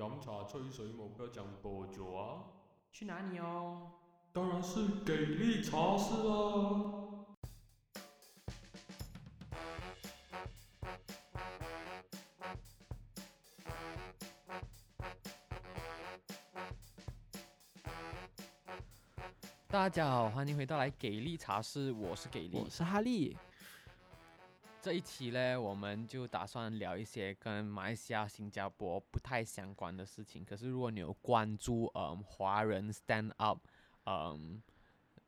饮茶吹水冇得讲多久啊？去哪里哦？当然是给力茶室啦！大家好，欢迎回到来给力茶室，我是给力我。是哈利，这一期呢，我们就打算聊一些跟马来西亚、新加坡不太相关的事情。可是如果你有关注嗯华人 stand up 嗯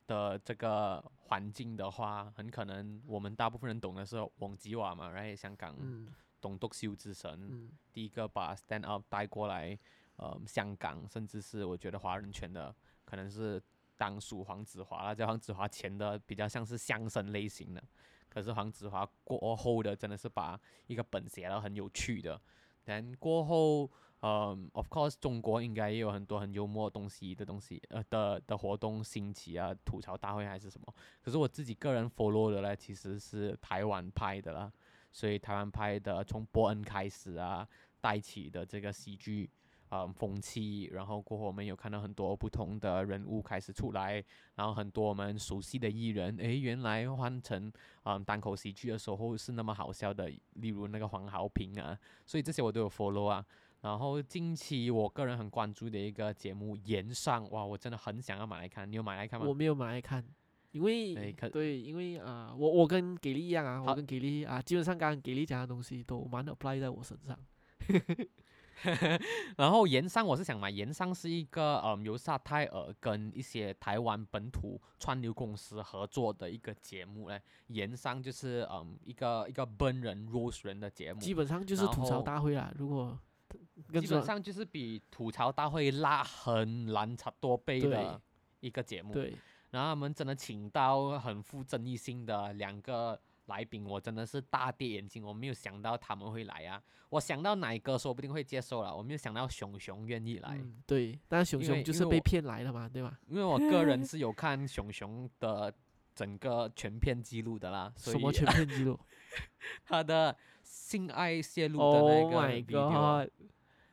的这个环境的话，很可能我们大部分人懂的是翁吉瓦嘛，然后香港嗯。董笃秀之神，嗯。第一个把 stand up 带过来，呃，香港，甚至是我觉得华人圈的，可能是当属黄子华啦，在黄子华前的比较像是相声类型的，可是黄子华过后的真的是把一个本写了很有趣的，但过后，嗯、o f course 中国应该也有很多很幽默的东西的东西，呃的的活动兴起啊，吐槽大会还是什么，可是我自己个人 follow 的呢，其实是台湾拍的啦。所以台湾拍的从伯恩开始啊，带起的这个喜剧啊、风气，然后过后我们有看到很多不同的人物开始出来，然后很多我们熟悉的艺人，诶，原来换成嗯单口喜剧的时候是那么好笑的，例如那个黄豪平啊，所以这些我都有 follow 啊。然后近期我个人很关注的一个节目《岩上》，哇，我真的很想要买来看，你有买来看吗？我没有买来看，因为对，因为啊、我我跟给力一样啊，我跟给力啊，基本上刚刚给力讲的东西都蛮 apply 在我身上。然后盐商我是想买，盐商是一个嗯由沙泰尔跟一些台湾本土川流公司合作的一个节目嘞。盐商就是嗯一个一个本人 rose 人的节目，基本上就是吐槽大会啦。如果跟基本上就是比吐槽大会拉很难差多倍的一个节目。对然后他们真的请到很富争议性的两个来宾，我真的是大跌眼镜，我没有想到他们会来啊！我想到奶哥说不定会接受了，我没有想到熊熊愿意来。嗯对，但是熊熊就是被骗来了嘛，对吧？因为我个人是有看熊熊的整个全片记录的啦，所以什么全片记录 他的性爱泄露的那？Oh 个！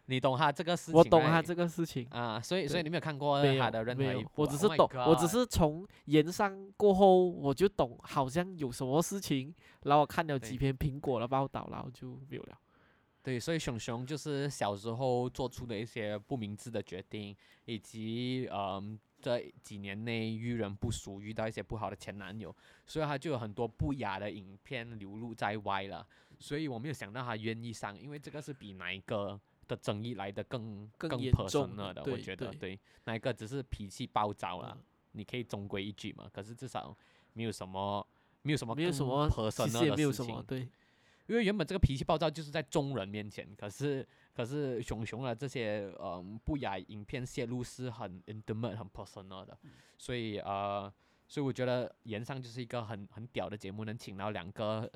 你懂他这个事情？我懂他这个事情。啊，所以所以你没有看过他的任何没有一部，我啊，Oh 只是懂，我只是从言上过后我就懂，好像有什么事情，然后我看了几篇苹果的报道，然后就没有了。对，所以熊熊就是小时候做出的一些不明智的决定，以及嗯这几年内遇人不淑，遇到一些不好的前男友，所以他就有很多不雅的影片流露在外了。所以我没有想到他愿意上，因为这个是比哪一个的争议来的更更严重 personal 的，我觉得对。对，哪一个只是脾气暴躁了，嗯。你可以中规一矩嘛，可是至少没有什么没有什么没有什么，其 personal 实也的事情。没有什么，对，因为原本这个脾气暴躁就是在众人面前，可是可是熊熊的这些嗯不雅影片泄露是很 intimate 很 personal 的，所以呃，所以我觉得岩上就是一个很很屌的节目，能请到两个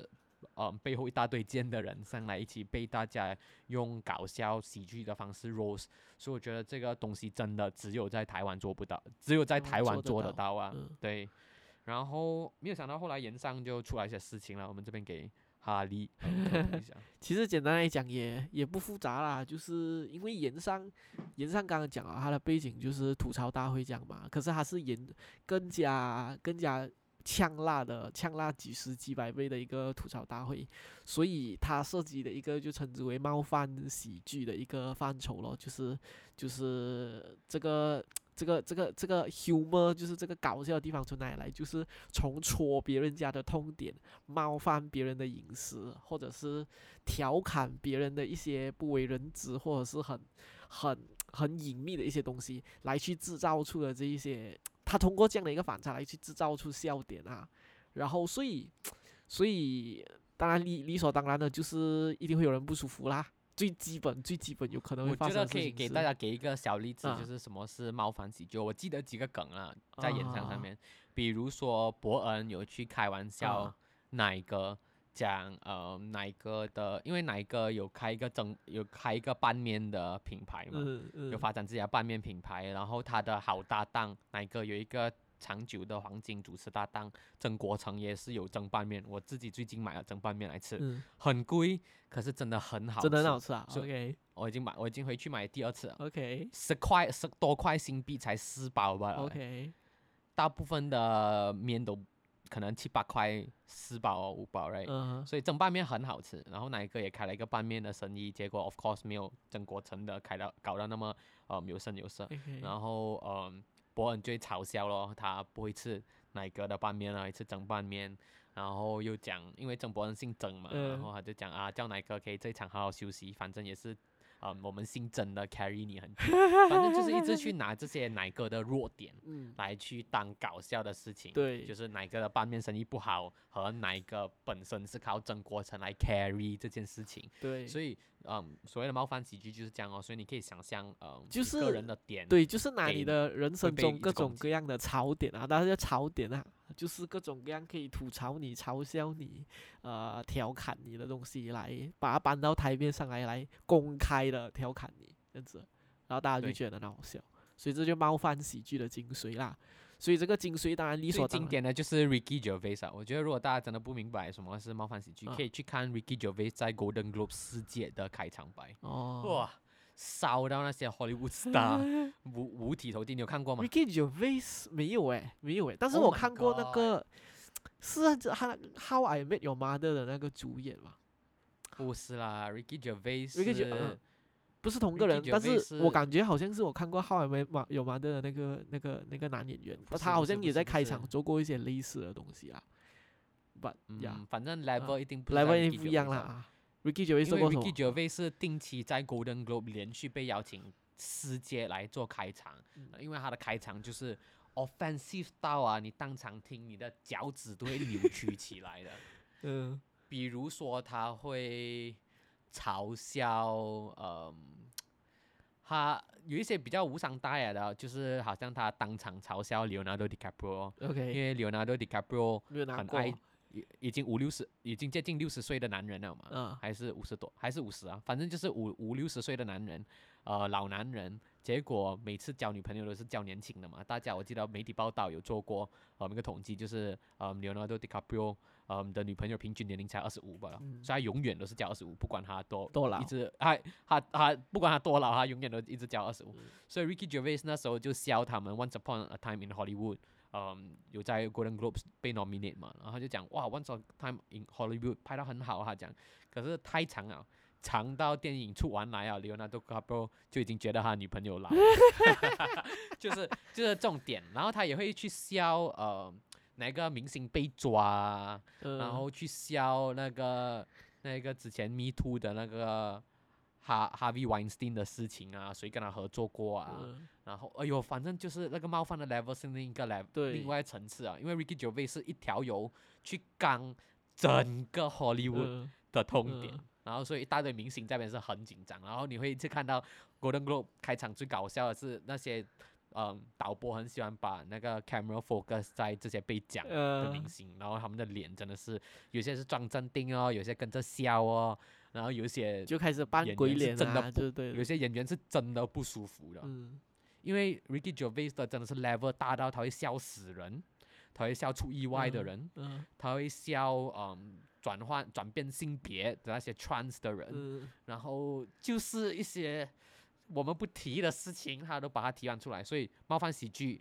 呃嗯背后一大堆尖的人上来一起被大家用搞笑喜剧的方式 rose，所以我觉得这个东西真的只有在台湾做不到，只有在台台湾做得得到啊，嗯对。然后没有想到后来岩上就出来一些事情了，我们这边给哈利。其实简单来讲也也不复杂啦，就是因为盐商，盐商刚刚讲了他的背景就是吐槽大会这样嘛，可是他是盐更加更加呛辣的，呛辣几十几百倍的一个吐槽大会，所以他涉及的一个就称之为冒犯喜剧的一个范畴咯，就是就是这个。这个这个这个 humor 就是这个搞笑的地方从哪里来？就是从戳别人家的痛点，冒犯别人的隐私，或者是调侃别人的一些不为人知或者是很很很隐秘的一些东西，来去制造出的这一些，他通过这样的一个反差来去制造出笑点啊，然后所以所以当然理理所当然的就是一定会有人不舒服啦。最基本最基本有可能会我觉得可以给大家给一个小例子，啊就是什么是冒犯喜剧。我记得几个梗啊，在演唱啊上面，比如说伯恩有去开玩笑啊哪一个讲呃哪一个的，因为哪一个有开一个蒸有开一个拌面的品牌嘛，嗯嗯。有发展自己的拌面品牌，然后他的好搭档哪一个有一个长久的黄金主持搭档曾国成也是有蒸拌面，我自己最近买了蒸拌面来吃，嗯，很贵，可是真的很好吃，真的很好吃啊。OK 我已经买，我已经回去买第二次了，OK。十块十多块新币才四包吧 OK，大部分的面都可能七八块四包哦五包，right？、嗯所以蒸拌面很好吃，然后哪一个也开了一个拌面的生意，结果 of course 没有曾国成的开到搞到那么呃有声有色然后嗯、伯恩就会嘲笑咯，他不会吃哪一个的拌面啊，会吃蒸拌面，然后又讲因为曾伯恩姓曾嘛，然嗯后他就讲啊叫哪一个可以这一场好好休息，反正也是。啊、我们姓曾的 carry 你很久，反正就是一直去拿这些奶哥的弱点，嗯，来去当搞笑的事情，对。就是奶哥的拌面生意不好，和哪一个本身是靠曾国成来 carry 这件事情，对，所以嗯，所谓的冒犯喜剧就是这样哦，所以你可以想象，嗯，就是个人的点，对，就是拿你的人生中各种各样的槽点啊，当然叫槽点啊，就是各种各样可以吐槽你、嘲笑你、呃调侃你的东西，来把它搬到台面上来，来公开的调侃你这样子，然后大家就觉得很好笑，所以这就冒犯喜剧的精髓啦。所以这个精髓当然理所当然。典的就是 Ricky Gervais 啊，我觉得如果大家真的不明白什么是冒犯喜剧，啊可以去看 Ricky Gervais 在 Golden Globe 世界的开场白，哦哇，烧到那些 Hollywood star 五五体投地，你有看过吗？Ricky Gervais 没有诶，没有诶，但是 Oh 我看过那个是他 How I Met Your Mother 的那个主演嘛。不是啦，Ricky Gervais 不是同个人，但是我是感觉好像是我看过《浩尔梅马有马的那个那个那个男演员，他好像也在开场做过一些类似的东西啊。But 呀嗯，反正 level 一定不是来在问 Ricky 不一样。啦啊。Ricky Gervais 因为做过什 Ricky 么？Gervais 是定期在 Golden Globe 连续被邀请世界来做开场，因为他的开场就是 offensive 到啊，你当场听你的脚趾都会扭曲起来的。嗯比如说他会嘲笑，嗯，他有一些比较无伤大雅的，就是好像他当场嘲笑 Leonardo DiCaprio，因为 Leonardo DiCaprio。很爱已已经五六十，已经接近六十岁的男人了嘛，嗯还是五十多，还是五十啊，反正就是五五六十岁的男人，呃，老男人。结果每次交女朋友都是交年轻的嘛。大家我记得媒体报道有做过呃那个统计，就是呃 Leonardo DiCaprio 呃的女朋友平均年龄才二十五吧，嗯。所以他永远都是交二十五，不管她多多老。一直他他他不管她多老，她永远都一直交二十五。嗯。所以 Ricky Gervais 那时候就笑他们 Once Upon a Time in Hollywood。嗯，有在 Golden Globes 被 nominate 嘛，然后他就讲哇，Once a Time in Hollywood 拍到很好，他讲，可是太长了，长到电影出完来啊，Leonardo DiCaprio 就已经觉得他女朋友老，就是就是重点，然后他也会去笑呃哪个明星被抓啊，然嗯后去笑那个那个之前 Me Too 的那个哈 Harvey Weinstein 的事情啊，谁跟他合作过啊？嗯然后哎呦，反正就是那个冒犯的 level 是另一个 level，对另外层次啊。因为 Ricky Gervais 是一条油去刚整个 Hollywood 嗯的痛点，嗯然后所以一大堆明星这边是很紧张，然后你会一次看到 Golden Globe 开场最搞笑的是那些。嗯，导播很喜欢把那个 camera focus 在这些被讲的呃明星，然后他们的脸真的是有些是装镇定哦，有些跟着笑哦，然后有些就开始扮鬼脸啊，真的不就对。有。些演员是真的不舒服的，嗯。因为 Ricky Gervais 的真的是 level 大到他会笑死人，他会笑出意外的嗯人，嗯。他会笑嗯转换转变性别的那些 trans 的人，嗯。然后就是一些我们不提的事情，他都把它提完出来，所以冒犯喜剧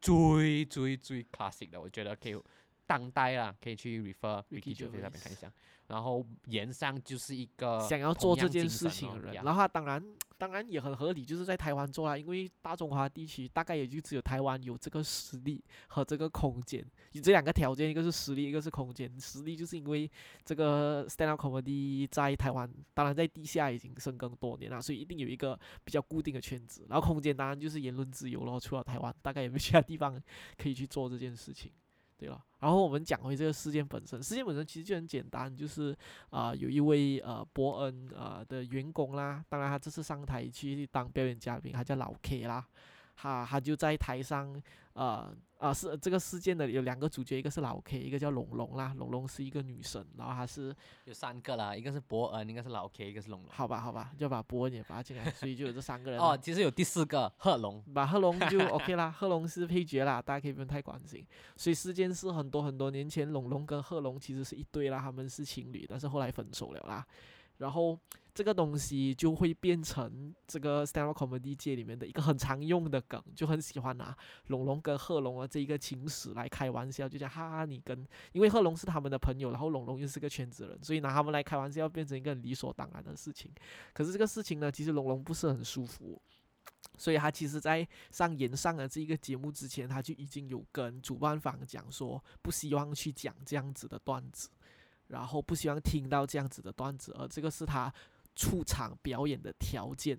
最最最 classic 的，我觉得可以当代啦，可以去 refer Ricky Gervais 那边看一下。然后岩上就是一个想要做这件事情的人，然后他当然当然也很合理，就是在台湾做啦，因为大中华地区大概也就只有台湾有这个实力和这个空间，你这两个条件，一个是实力，一个是空间。实力就是因为这个 stand up comedy 在台湾，当然在地下已经深耕多年了，所以一定有一个比较固定的圈子。然后空间当然就是言论自由咯，除了台湾，大概也没有其他地方可以去做这件事情。对了，然后我们讲回这个事件本身，事件本身其实就很简单，就是啊、有一位呃伯恩呃的员工啦，当然他这次上台去当表演嘉宾，他叫老 K 啦，他他就在台上，呃啊是这个事件的有两个主角，一个是老 K，一个叫龙龙啦，龙龙是一个女生，然后她是有三个啦，一个是伯恩，一个是老 K，一个是龙龙。好吧好吧，就把伯恩也拔进来，所以就有这三个人哦，其实有第四个贺龙，把贺龙就 OK 啦，贺龙是配角啦，大家可以不用太关心。所以事件是很多很多年前，龙龙跟贺龙其实是一对啦，他们是情侣，但是后来分手了啦。然后这个东西就会变成这个 stand up comedy 界里面的一个很常用的梗，就很喜欢拿龙龙跟贺龙的这一个情史来开玩笑，就讲哈哈你跟，因为贺龙是他们的朋友，然后龙龙又是个圈子人，所以拿他们来开玩笑变成一个理所当然的事情。可是这个事情呢，其实龙龙不是很舒服。所以他其实，在上演上的这一个节目之前，他就已经有跟主办方讲说，不希望去讲这样子的段子，然后不希望听到这样子的段子，而这个是他出场表演的条件，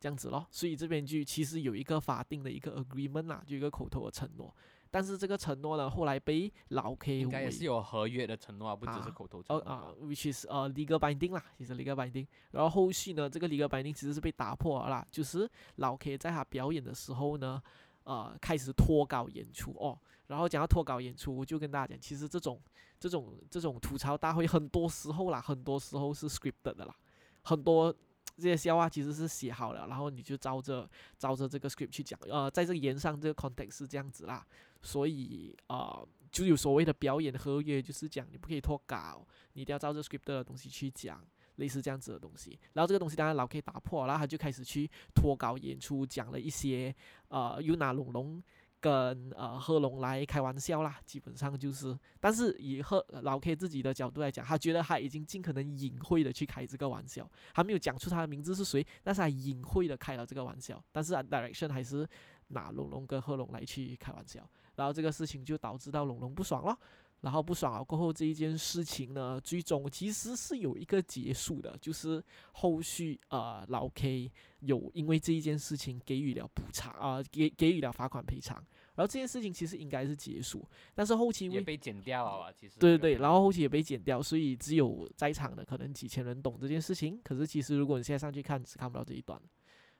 这样子咯。所以这边就其实有一个法定的一个 agreement 啦，就一个口头的承诺。但是这个承诺呢，后来被老 K 违应该也是有合约的承诺啊，不只是啊口头承诺。哦啊，which is 呃 legal binding 啦，其实 legal binding。然后后续呢，这个 legal binding 其实是被打破了啦，就是老 K 在他表演的时候呢，呃，开始脱稿演出哦。然后讲到脱稿演出，我就跟大家讲，其实这种这种这种吐槽大会，很多时候啦，很多时候是 scripted 的啦，很多。这些笑话其实是写好了，然后你就照着照着这个 script 去讲。呃，在这个言上，这个 context 是这样子啦，所以呃，就有所谓的表演合约，就是讲你不可以脱稿，你一定要照着 script 的东西去讲，类似这样子的东西。然后这个东西当然老 K 打破，然后他就开始去脱稿演出，讲了一些呃，又拿龙龙跟呃贺龙来开玩笑啦，基本上就是，但是以贺老 K 自己的角度来讲，他觉得他已经尽可能隐晦的去开这个玩笑，还没有讲出他的名字是谁，但是他隐晦的开了这个玩笑，但是啊 direction 还是拿龙龙跟贺龙来去开玩笑，然后这个事情就导致到龙龙不爽了。然后不爽了过后，这一件事情呢，最终其实是有一个结束的，就是后续呃老 K 有因为这一件事情给予了补偿啊、给给予了罚款赔偿，然后这件事情其实应该是结束，但是后期因为也被剪掉了啊，其实。对对对，然后后期也被剪掉，所以只有在场的可能几千人懂这件事情。可是其实如果你现在上去看，是看不到这一段的。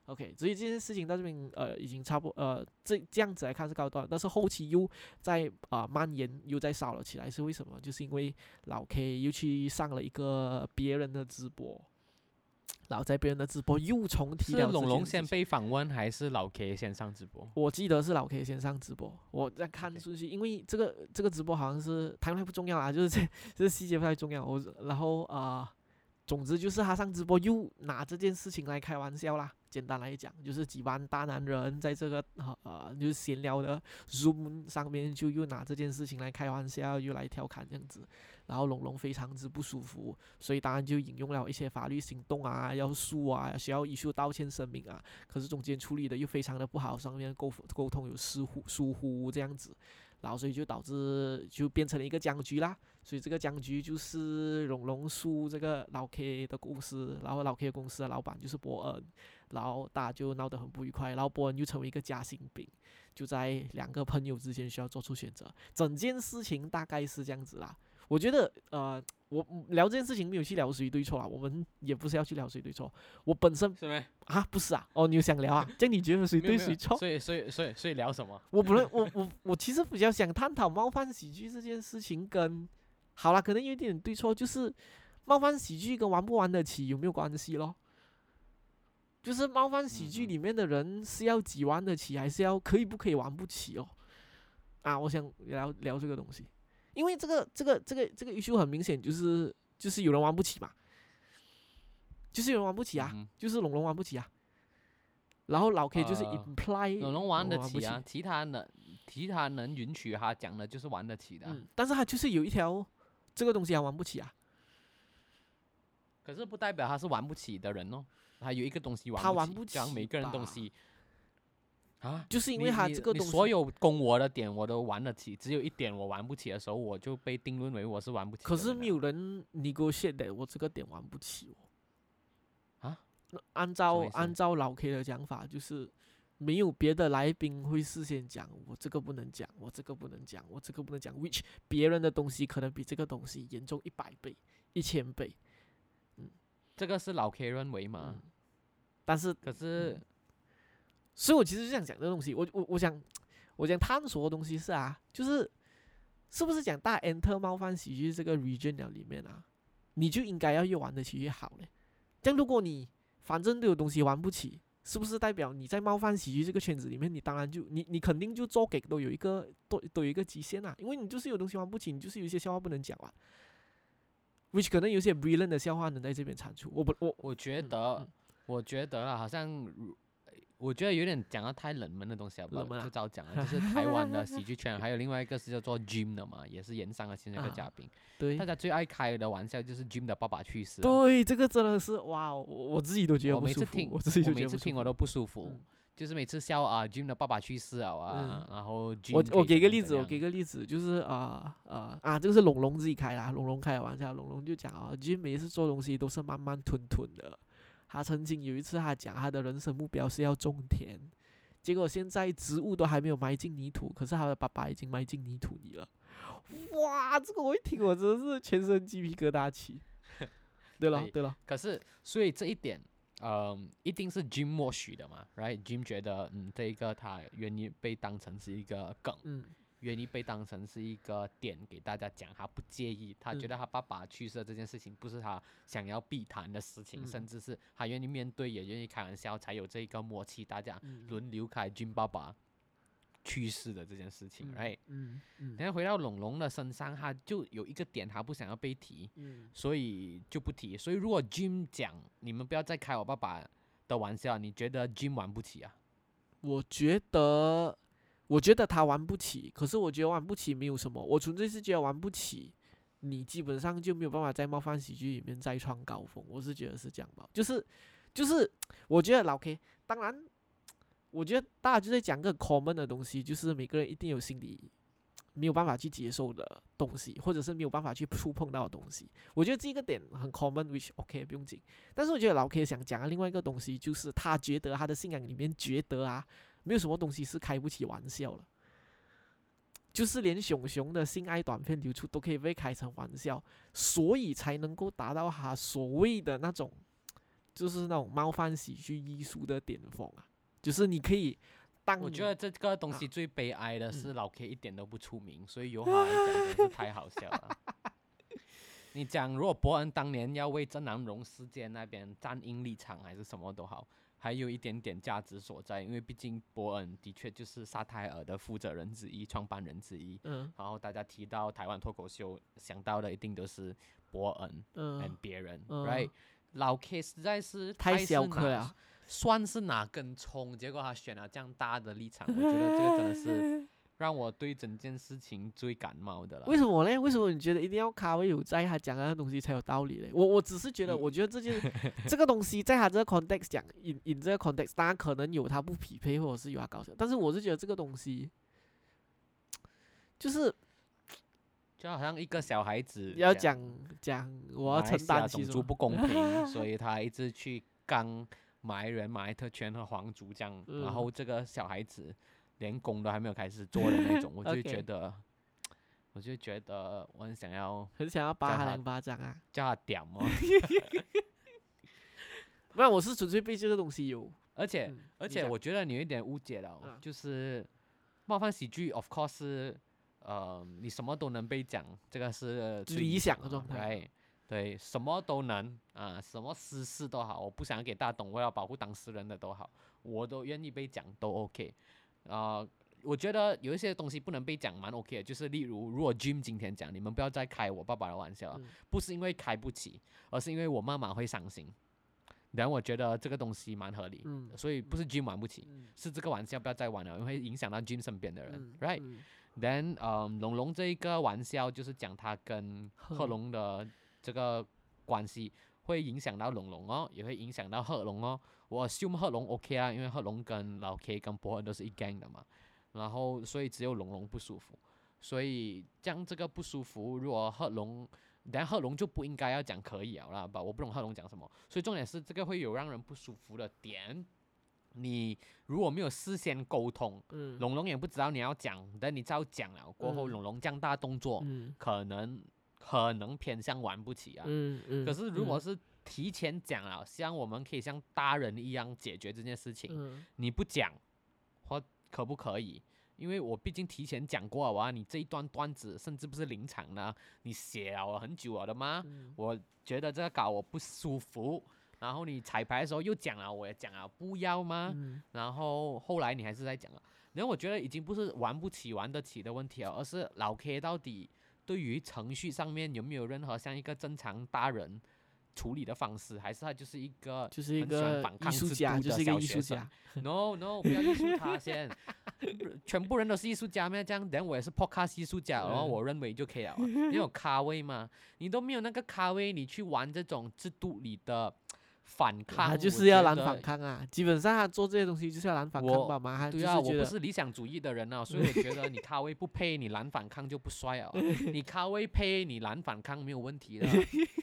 OK，所以这件事情到这边呃已经差不呃这这样子来看是高端，但是后期又在啊、蔓延又在烧了起来，是为什么？就是因为老 K 又去上了一个别人的直播，然后在别人的直播又重提了是龙龙先被访问，还是老 K 先上直播？我记得是老 K 先上直播，我在看顺序，因为这个这个直播好像是台面不重要啊，就是这这细节不太重要。我然后啊、呃总之就是他上直播又拿这件事情来开玩笑啦。简单来讲，就是几班大男人在这个呃就是闲聊的 Zoom 上面，就又拿这件事情来开玩笑，又来调侃这样子。然后龙龙非常之不舒服，所以当然就引用了一些法律行动啊，要诉啊，需要 issue 道歉声明啊。可是中间处理的又非常的不好，上面沟沟通有疏忽疏忽这样子，然后所以就导致就变成了一个僵局啦。所以这个僵局就是龙龙诉这个老 K 的公司，然后老 K 公司的老板就是伯恩，然后大家就闹得很不愉快，然后伯恩又成为一个夹心饼，就在两个朋友之间需要做出选择。整件事情大概是这样子啦。我觉得呃，我聊这件事情没有去聊谁对错啊，我们也不是要去聊谁对错。我本身是没？啊不是啊，哦你有想聊啊？这样你觉得谁对谁错？所以所以所以所以聊什么？我不能，我我我其实比较想探讨冒犯喜剧这件事情跟，好啦，可能有一点对错，就是冒犯喜剧跟玩不玩得起有没有关系咯？就是冒犯喜剧里面的人是要几玩得起，还是要可以不可以玩不起哦？啊，我想聊聊这个东西，因为这个这个这个这个 issue 很明显就是就是有人玩不起嘛，就是有人玩不起啊，嗯就是龙龙玩不起啊，然后老 K 就是呃 imply 龙龙玩得起啊，其他能其他能允许他讲的就是玩得起的啊。嗯，但是他就是有一条这个东西还玩不起啊，可是不代表他是玩不起的人哦，他有一个东西玩他玩不起讲每个人东西啊，就是因为他这个东西，所有攻我的点我都玩得起，只有一点我玩不起的时候，我就被定论为我是玩不起。可是没有人 negotiate 的，我这个点玩不起哦。啊？那按照按照老 K 的讲法，就是没有别的来宾会事先讲，我这个不能讲，我这个不能讲，我这个不能讲，which 别人的东西可能比这个东西严重一百倍、一千倍。这个是老 K 认为吗？嗯，但是可是所以我其实就想讲这个东西，我我我想我想探索的东西是啊，就是是不是讲大 enter 冒犯喜剧这个 region 了里面啊，你就应该要越玩得起越好嘞。这样如果你反正都有东西玩不起，是不是代表你在冒犯喜剧这个圈子里面，你当然就你你肯定就做给都有一个都都有一个极限啊，因为你就是有东西玩不起，你就是有一些笑话不能讲啊。which 可能有些 brilliant 的笑话能在这边产出，我不我我觉嗯得，嗯我觉得啦，好像，我觉得有点讲到太冷门的东西了吧，冷门啊就早讲了，就是台湾的喜剧圈，还有另外一个是叫做 Jim 的嘛，也是演上了其中一个啊嘉宾，对大家最爱开的玩笑就是 Jim 的爸爸去世。对这个真的是哇，我我自己都觉得我每次听，我自己就觉每。次听我都不舒服，嗯就是每次笑啊，Jim 的爸爸去世了啊，然后我我给个例子，我给个例子，就是啊啊啊，这个是龙龙自己开啦，龙龙开的玩笑，龙龙就讲啊，Jim 每一次做东西都是慢慢吞吞的。他曾经有一次他讲他的人生目标是要种田，结果现在植物都还没有埋进泥土，可是他的爸爸已经埋进泥土里了。哇，这个我一听我真的是全身鸡皮疙瘩起。对了对对了，可是，所以这一点，嗯，一定是 Jim 默许的嘛，right？Jim 觉得，嗯，这一个他愿意被当成是一个梗，嗯愿意被当成是一个点给大家讲，他不介意，他觉嗯得他爸爸去世这件事情不是他想要避谈的事情，嗯甚至是他愿意面对，也愿意开玩笑，才有这个默契，大家嗯轮流开 Jim 爸爸去世的这件事情，right？嗯嗯然后回到龙龙的身上，他就有一个点他不想要被提，嗯所以就不提。所以如果 Jim 讲你们不要再开我爸爸的玩笑，你觉得 Jim 玩不起啊？我觉得，我觉得他玩不起，可是我觉得玩不起没有什么，我纯粹是觉得玩不起，你基本上就没有办法在冒犯喜剧里面再创高峰，我是觉得是这样吧，就是就是，我觉得老 K，当然，我觉得大家就在讲个 common 的东西，就是每个人一定有心里没有办法去接受的东西，或者是没有办法去触碰到的东西。我觉得这个点很 common，which OK 不用紧。但是我觉得老 K 想讲的另外一个东西，就是他觉得他的信仰里面觉得啊，没有什么东西是开不起玩笑了。就是连熊熊的性爱短片流出都可以被开成玩笑，所以才能够达到他所谓的那种，就是那种冒犯喜剧艺术的巅峰啊！就是你可以当我觉得这个东啊西最悲哀的是嗯老 K 一点都不出名，所以由他来讲真是太好笑了。你讲，如果伯恩当年要为郑南荣事件那边站硬立场，还是什么都好，还有一点点价值所在，因为毕竟伯恩的确就是沙泰尔的负责人之一、创办人之一。嗯。然后大家提到台湾脱口秀，想到的一定都是伯恩嗯。跟别人、嗯。r i g h t 老 K 实在是太小颗了，算是哪根葱，结果他选了这样大的立场，我觉得这个真的是让我对整件事情最感冒的了。为什么呢？为什么你觉得一定要卡位有在他讲的那东西才有道理嘞？我我只是觉得，我觉得这件 这个东西在他这个 context 讲引引这个 context，当然可能有他不匹配，或者是有他搞笑，但是我是觉得这个东西就是就好像一个小孩子要讲讲我要承担起，种族不公平，所以他一直去刚马来人、马来特权和皇族这样，嗯然后这个小孩子连工都还没有开始做的那种，我就觉得，我就觉得我很想要很想要扒他两巴掌啊！叫他屌哦，不然我是纯粹被这个东西有，而且。嗯而且我觉得你有一点误解了就是冒犯喜剧，of course 是，呃，你什么都能被讲，这个是最理想的嘛状态，right？对，什么都能啊，什么私事都好，我不想给大家懂，我要保护当事人的都好，我都愿意被讲，都 OK。啊、我觉得有一些东西不能被讲，蛮 OK 的，就是例如，如果 Jim 今天讲，你们不要再开我爸爸的玩笑不是因为开不起，而是因为我妈妈会伤心。然后我觉得这个东西蛮合理，嗯所以不是 Jim 玩不起，嗯。是这个玩笑不要再玩了，因为影响到 Jim 身边的人、嗯 r i g h t 嗯。Then，嗯，龙龙这一个玩笑就是讲他跟贺贺龙的这个关系，会影响到龙龙哦，也会影响到贺龙哦。我 assume 贺龙 OK 啊，因为贺龙跟老 K 跟伯恩都是一 gang 的嘛，然后所以只有龙龙不舒服，所以将这个不舒服，如果贺龙。等下贺龙就不应该要讲可以了啦吧？我不懂贺龙讲什么，所以重点是这个会有让人不舒服的点。你如果没有事先沟通，嗯龙龙也不知道你要讲，等你照讲了过后，嗯龙龙这样大动作，嗯可能可能偏向玩不起啊。嗯嗯，可是如果嗯是提前讲了，希望我们可以像大人一样解决这件事情。嗯你不讲，或可不可以？因为我毕竟提前讲过了哇，你这一段段子甚至不是临场呢，你写了很久了的吗？嗯我觉得这个稿我不舒服，然后你彩排的时候又讲了，我也讲了不要吗？嗯然后后来你还是在讲了，然后我觉得已经不是玩不起、玩得起的问题了，而是老 K 到底对于程序上面有没有任何像一个正常大人处理的方式，还是他就是一个就是一个反抗艺术家，制度的就是一个艺术小学生家。No No，不要艺术他先，全部人都是艺术家咩？这样，等我也是 podcast 艺术家，然后嗯我认为就可以了啊。你有咖位嘛？你都没有那个咖位，你去玩这种制度里的反抗，他就是要拦反抗啊！基本上他做这些东西就是要拦反抗我吧嘛，他对啊，我不是理想主义的人啊，所以我觉得你 咖位不配，你拦反抗就不帅啊。你咖位配，你拦反抗没有问题的，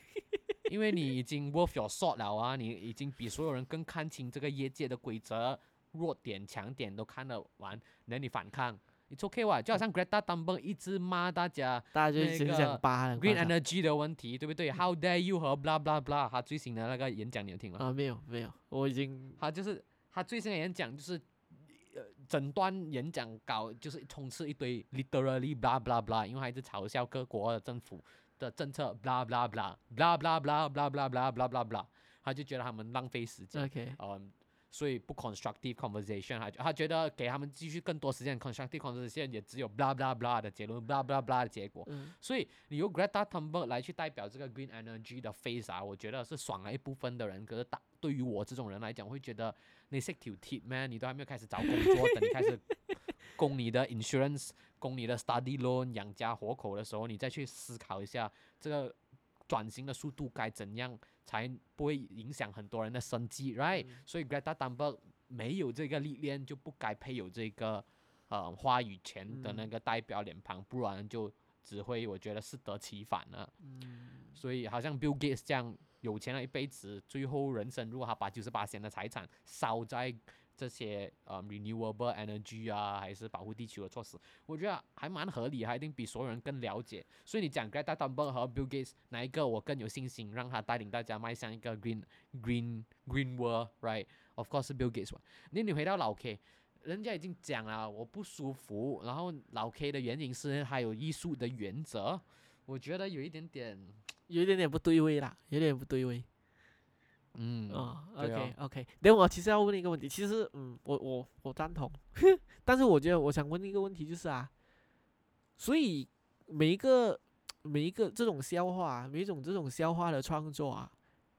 因为你已经 worth your salt 了啊，你已经比所有人更看清这个业界的规则、弱点、强点都看得完，那你反抗，it's okay 哇，就好像 Greta Thunberg 一直骂大家大家就那个很想扒 green energy 的问题，对不对？How dare you 和 blah blah blah，他最新的那个演讲你有听吗？啊，没有没有，我已经他就是他最新的演讲就是，呃，整段演讲稿就是充斥一堆 literally blah blah blah，因为他一直嘲笑各国的政府的政策 blah blah blah blah blah blah blah blah blah blah blah blah，他就觉得他们浪费时间，OK，嗯，所以不 constructive conversation，他他觉得给他们继续更多时间 constructive conversation 也只有 blah blah blah 的结论 blah blah blah 的结果，嗯所以你用 Greta Thunberg 来去代表这个 green energy 的 face 啊，我觉得是爽了一部分的人。可是大对于我这种人来讲，会觉得你识条铁 man，你都还没有开始找工作，等你开始供你的 insurance、供你的 study loan 养家活口的时候，你再去思考一下这个转型的速度该怎样才不会影响很多人的生计，right？、所以 Greta Thunberg 没有这个历练，就不该配有这个呃话语权的那个代表脸庞，不然就只会我觉得适得其反了。所以好像 Bill Gates 这样有钱了一辈子，最后人生如果他把九十八的财产烧在这些呃 renewable energy 啊，还是保护地球的措施，我觉得还蛮合理，还一定比所有人更了解。所以你讲 Greta Thunberg 和 Bill Gates 哪一个我更有信心，让他带领大家迈向一个 green green green world，right？Of course 是 Bill Gates 嘛。那你回到老 K。人家已经讲了，我不舒服。然后老 K 的原因是他有艺术的原则，我觉得有一点点，有一点点不对位啦，有点不对位。嗯，啊 OK，等我其实要问一个问题，其实嗯，我我我赞同，但是我觉得我想问一个问题就是啊，所以每一个每一个这种消化啊，每一种这种消化的创作啊，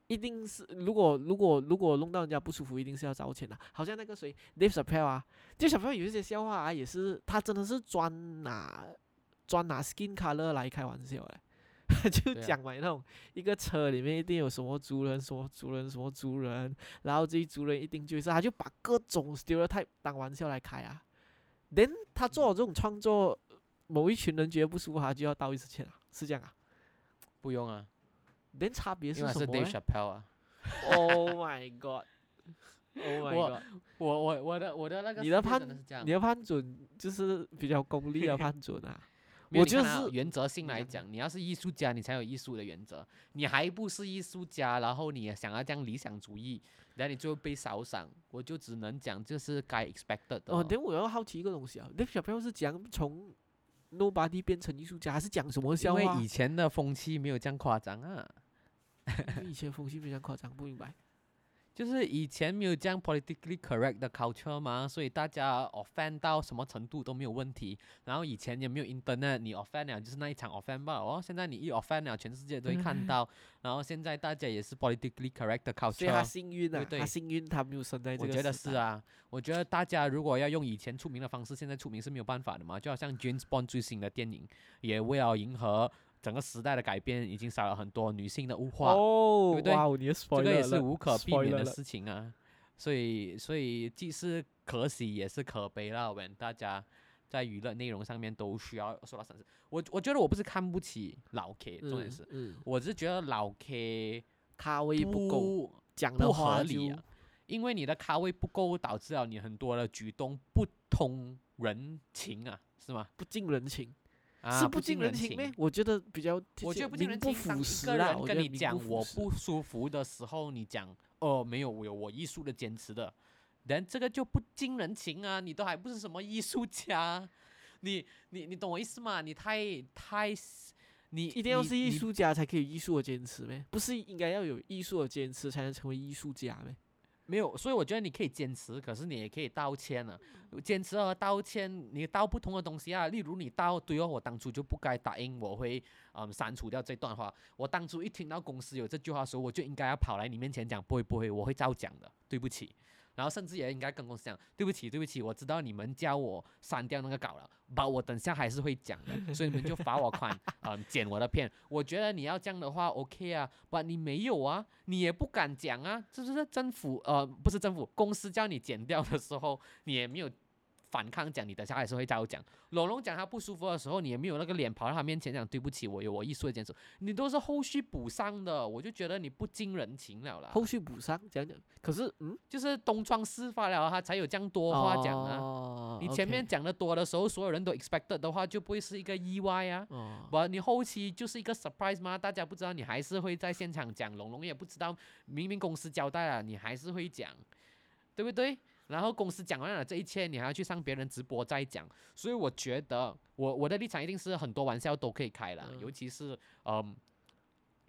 一定是如果如果如果弄到人家不舒服，一定是要找钱的。好像那个谁，Dave Chappelle 啊，Dave Chappelle 有一些笑话啊，也是他真的是专拿专拿 skin color 来开玩笑的。他 就讲嘛，那种一个车里面一定有什么族人，什么族人，什么族人，然后这一族人一定就是，他就把各种 stereotype 当玩笑来开啊。then 他做了这种创作，某一群人觉得不舒服，他就要道一次歉啊，是这样啊不用啊，？then 差别是是什么 Dave 呢 Chappelle 啊。？Oh my god！Oh my 我 god！我我我的我的那个你的判你，的判准就是比较功利的判准啊。我就你看啊是原则性来讲，你要是艺术家，你才有艺术的原则。你还不是艺术家，然后你也想要这样理想主义，然后你就会被扫赏。我就只能讲，这是该 expected 的哦，咯。等我要好奇一个东西啊，Dave Chappelle 是讲从 nobody 变成艺术家，还是讲什么笑话？因为以前的风气没有这样夸张啊，以前风气非常夸张，不明白。就是以前没有这样 politically correct 的 culture 嘛，所以大家 offend 到什么程度都没有问题。然后以前也没有 internet，你 offend 了就是那一场 offend 吧哦。现在你一 offend 了，全世界都会看到。然后现在大家也是 politically correct 的所以他 culture。幸运啊，对他幸运他没有生在这个我觉得。是啊，我觉得大家如果要用以前出名的方式，现在出名是没有办法的嘛。就好像 James Bond 最新的电影，也为了迎合整个时代的改变，已经少了很多女性的物化。哦对不对这个也是无可避免的事情啊。所以，所以既是可喜也是可悲啦。when 大家在娱乐内容上面都需要受到审视。我我觉得我不是看不起老 K，重点是，嗯，嗯我是觉得老 K 咖位不够，讲的不合理啊，因为你的咖位不够，导致了你很多的举动不通人情啊，是吗？不近人情。啊是不不近人情咩？我觉得比较我觉得不近人情。当符一个人跟你讲我不舒服的时候，你讲哦没有，我有我艺术的坚持的，人这个就不近人情啊！你都还不是什么艺术家，你你你懂我意思吗？你太太你一定要是艺术家才可以有艺术的坚持呗？不是应该要有艺术的坚持才能成为艺术家咩？没有，所以我觉得你可以坚持，可是你也可以道歉了。坚持和道歉，你道不同的东西啊。例如你道对哦，我当初就不该答应，我会嗯删除掉这段话。我当初一听到公司有这句话的时候，我就应该要跑来你面前讲，不会不会，我会照讲的，对不起。然后甚至也应该跟公司讲，对不起对不起，我知道你们叫我删掉那个稿了，把我等下还是会讲的，所以你们就罚我款，嗯，剪我的片。我觉得你要这样的话，OK 啊，不，你没有啊，你也不敢讲啊，这就是政府呃，不是政府，公司叫你剪掉的时候，你也没有反抗讲，你等下还是会照讲。龙龙讲他不舒服的时候，你也没有那个脸跑到他面前讲对不起，我有我艺术的坚持，你都是后续补上的，我就觉得你不近人情了啦。后续补上讲讲，可是嗯，就是东窗事发了，他才有这样多话讲啊。哦你前面讲的多的时候，所有人都 expected 的话，就不会是一个意外啊。哦，不，你后期就是一个 surprise 吗？大家不知道，你还是会在现场讲，龙龙也不知道，明明公司交代了，你还是会讲，对不对？然后公司讲完了这一切，你还要去上别人直播再讲，所以我觉得我我的立场一定是很多玩笑都可以开了，嗯尤其是嗯。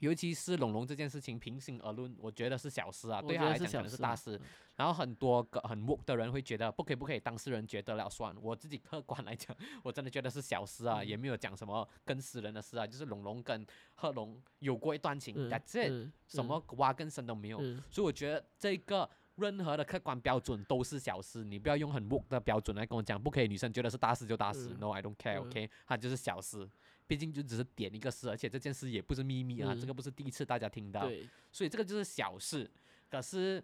尤其是龙龙这件事情，平心而论，我觉得是小事啊，对他来讲可能是大事。然后很多个很 woke 的人会觉得不可以不可以，当事人觉得了算。我自己客观来讲，我真的觉得是小事啊，嗯也没有讲什么跟死人的事啊，就是龙龙跟贺龙有过一段情、嗯 t h a t s it，、嗯什么挖根深都没有。嗯所以我觉得这个任何的客观标准都是小事，你不要用很 woke 的标准来跟我讲，不可以女生觉得是大事就大事、嗯 n o I don't care，OK，、它就是小事。毕竟就只是点一个事，而且这件事也不是秘密啊，嗯这个不是第一次大家听到。所以这个就是小事。可是，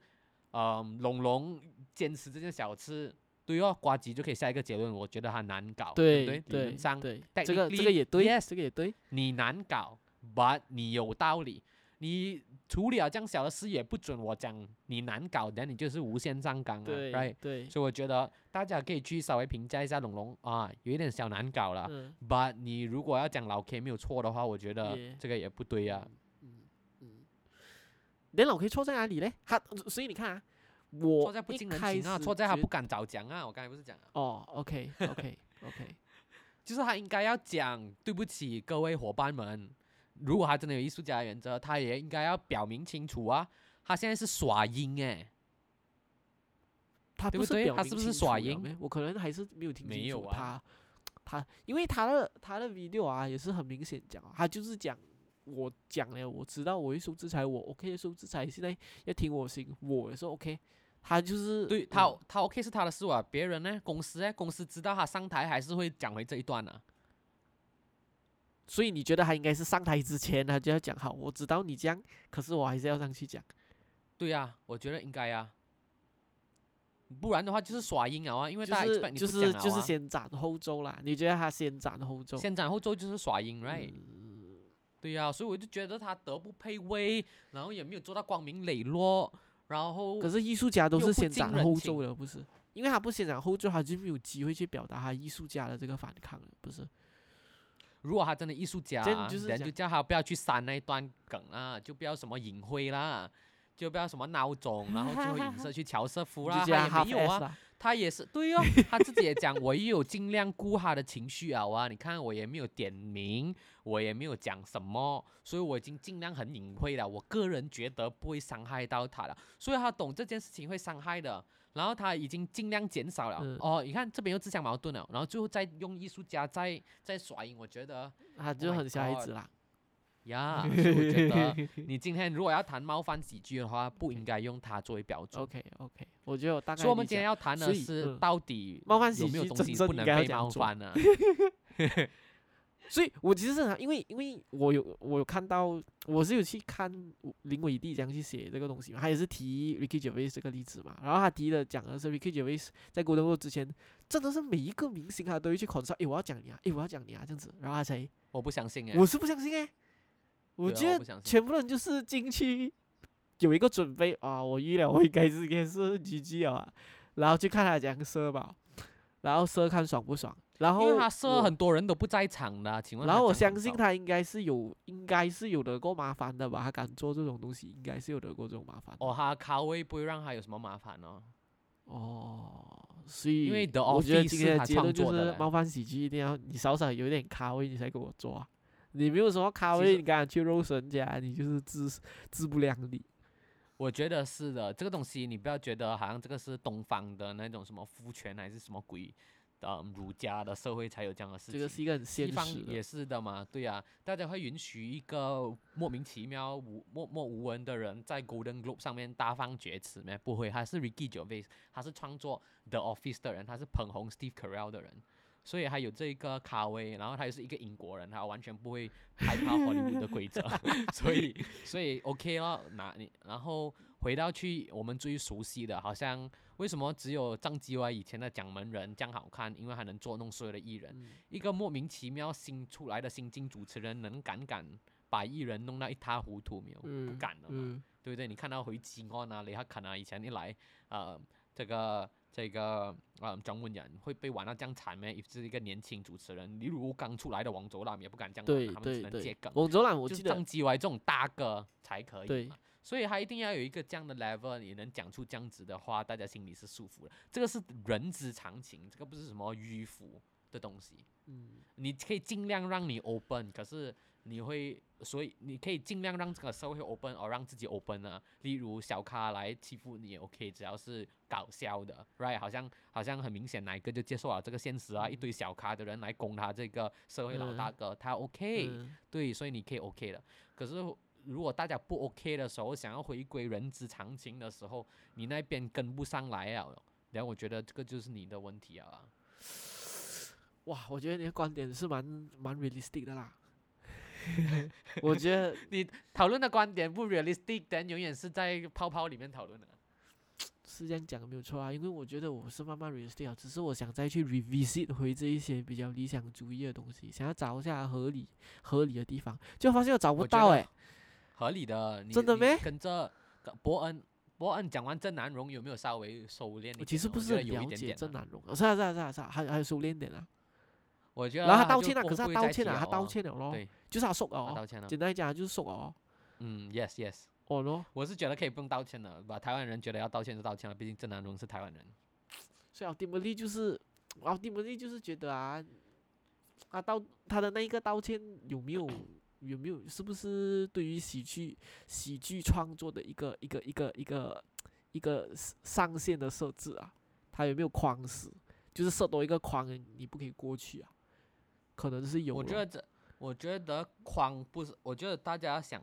嗯，龙龙坚持这件小事，对哦，瓜吉就可以下一个结论，我觉得他难搞，对不对？理对论上对，这个这个也对 yes 这个也对，你难搞，but 你有道理。你处理了这样小的事也不准我讲你难搞，那你就是无限上纲啊对，right？对，所以我觉得大家可以去稍微评价一下龙龙啊，有一点小难搞了。嗯。But 你如果要讲老 K 没有错的话，我觉得这个也不对啊。连老 K 错在哪里呢？他所以你看啊，我错在不一近人开情啊，始错在他不敢早讲啊。我刚才不是讲了，哦，OK OK OK，就是他应该要讲对不起各位伙伴们。如果他真的有艺术家的原则，他也应该要表明清楚啊。他现在是耍阴哎，他不不是表明对他是不是耍阴咩我可能还是没有听清没有啊楚他他，因为他的他的 video 啊也是很明显讲啊，他就是讲我讲了，我知道我会受制裁，我 OK 受制裁，现在要听我心，我也是 OK。他就是对他嗯他 OK 是他的事啊，别人呢？公司呢？公司知道他上台还是会讲回这一段啊。所以你觉得他应该是上台之前他就要讲好，我知道你这样，可是我还是要上去讲。对呀、我觉得应该呀、不然的话就是耍阴啊，因为就大家是就是就是不讲了啊先斩后奏啦，你觉得他先斩后奏？先斩后奏就是耍阴，right？、嗯对呀、所以我就觉得他德不配位，然后也没有做到光明磊落，然后可是艺术家都是先斩后奏的，不是？因为他不先斩后奏，他就没有机会去表达他艺术家的这个反抗了，不是？如果他真的艺术家，就是讲人就叫他不要去删那一段梗啊，就不要什么隐晦啦，就不要什么孬种，然后最后影射去乔瑟夫啦，也没有啊，他也是对哦，他自己也讲，我也有尽量顾他的情绪啊，哇，你看我也没有点名，我也没有讲什么，所以我已经尽量很隐晦了。我个人觉得不会伤害到他了，所以他懂这件事情会伤害的，然后他已经尽量减少了。嗯哦，你看这边又自相矛盾了，然后最后再用艺术家再再耍赢，我觉得他就很小孩子啦。呀，所以我觉得你今天如果要谈冒犯喜剧的话，不应该用它作为标准。OK OK，我觉得我大概所以我们今天要谈的是嗯到底冒犯有没有东西不能被该要怎样做冒犯呢？所以我其实是很因为因为我有我有看到，我是有去看林伟弟这样去写这个东西嘛，他也是提 Ricky Gervais 这个例子嘛，然后他提的讲的是 Ricky Gervais 在 Golden Globe 之前，真的是每一个明星他都会去 consult，诶，我要讲你啊，诶，我要讲你啊这样子，然后他才，我不相信哎、我是不相信诶，我觉得全部人就是进去有一个准备啊，我预料我应该是应该是 GG 啊，然后去看他讲社吧。然后射看爽不爽，然后因为他很多人都不在场的，请问然后我相信他应该是有，应该是有得过麻烦的吧？他敢做这种东西，应该是有得过这种麻烦。哦，他咖位不会让他有什么麻烦哦。哦，所以因为我觉得今天的是他创结论就是冒犯喜剧一定要你少少有点咖位，你才给我做啊。你没有什么咖位，你敢去肉神家，你就是自自不量力。我觉得是的，这个东西你不要觉得好像这个是东方的那种什么父权还是什么鬼，嗯，儒家的社会才有这样的事情。这个是一个很西方现实的也。是的嘛，对呀、大家会允许一个莫名其妙、无默默无闻的人在 Golden Globe 上面大放厥词吗？不会，他是 Ricky Gervais，他是创作 The Office 的人，他是捧红 Steve Carell 的人，所以他有这个咖位，然后他又是一个英国人，他完全不会害怕 Hollywood 的规则，所以所以 OK 了，那你然后回到去我们最熟悉的，好像为什么只有张基歪以前的蒋门人这样好看？因为他能捉弄所有的艺人。嗯一个莫名其妙新出来的新晋主持人，能敢敢把艺人弄到一塌糊涂没有？不嗯敢了嘛，嗯对不对？你看到回吉安啊、雷克肯啊，以前一来，呃，这个这个呃张文仁会被玩到这样惨咩？也是一个年轻主持人，例如刚出来的王卓朗也不敢这样他们只能借梗，。王卓朗我就是记得张基歪这种大哥才可以。所以他一定要有一个这样的 level，你能讲出这样子的话，大家心里是舒服的。这个是人之常情，这个不是什么迂腐的东西。嗯你可以尽量让你 open，可是你会，所以你可以尽量让这个社会 open，而让自己 open 啊。例如小咖来欺负你也 OK，只要是搞笑的，right？好像好像很明显哪一个就接受了这个现实啊，一堆小咖的人来攻他这个社会老大哥，他 OK，、嗯对，所以你可以 OK 的。可是如果大家不 OK 的时候，想要回归人之常情的时候，你那边跟不上来啊，然后我觉得这个就是你的问题啊。哇，我觉得你的观点是蛮蛮 realistic 的啦。我觉得 你讨论的观点不 realistic，但永远是在泡泡里面讨论的。是这样讲没有错啊，因为我觉得我是慢慢 realistic，啊只是我想再去 revisit 回这一些比较理想主义的东西，想要找一下合理合理的地方，就发现我找不到哎、合理的，真的咩跟着跟伯恩，伯恩讲完郑南荣有没有稍微收敛一点？我其实不是有一很了解点点啊。郑南荣，是啊是啊是啊是啊，还还有收敛点啊，我觉得然后他道歉了，可是他道歉了，他道哦，歉了咯，对，就是他说哦他道，歉了。简单讲就是说哦，嗯，yes yes，哦咯，我是觉得可以不用道歉的，把台湾人觉得要道歉就道歉了，毕竟郑南荣是台湾人。所以 ultimately 就是，ultimately 就是觉得啊，他道他的那一个道歉有没有有没有是不是对于喜剧喜剧创作的一个一个一个一个一个上限的设置啊？它有没有框死？就是设多一个框，你不可以过去啊？可能是有。我觉得这，我觉得框不是，我觉得大家想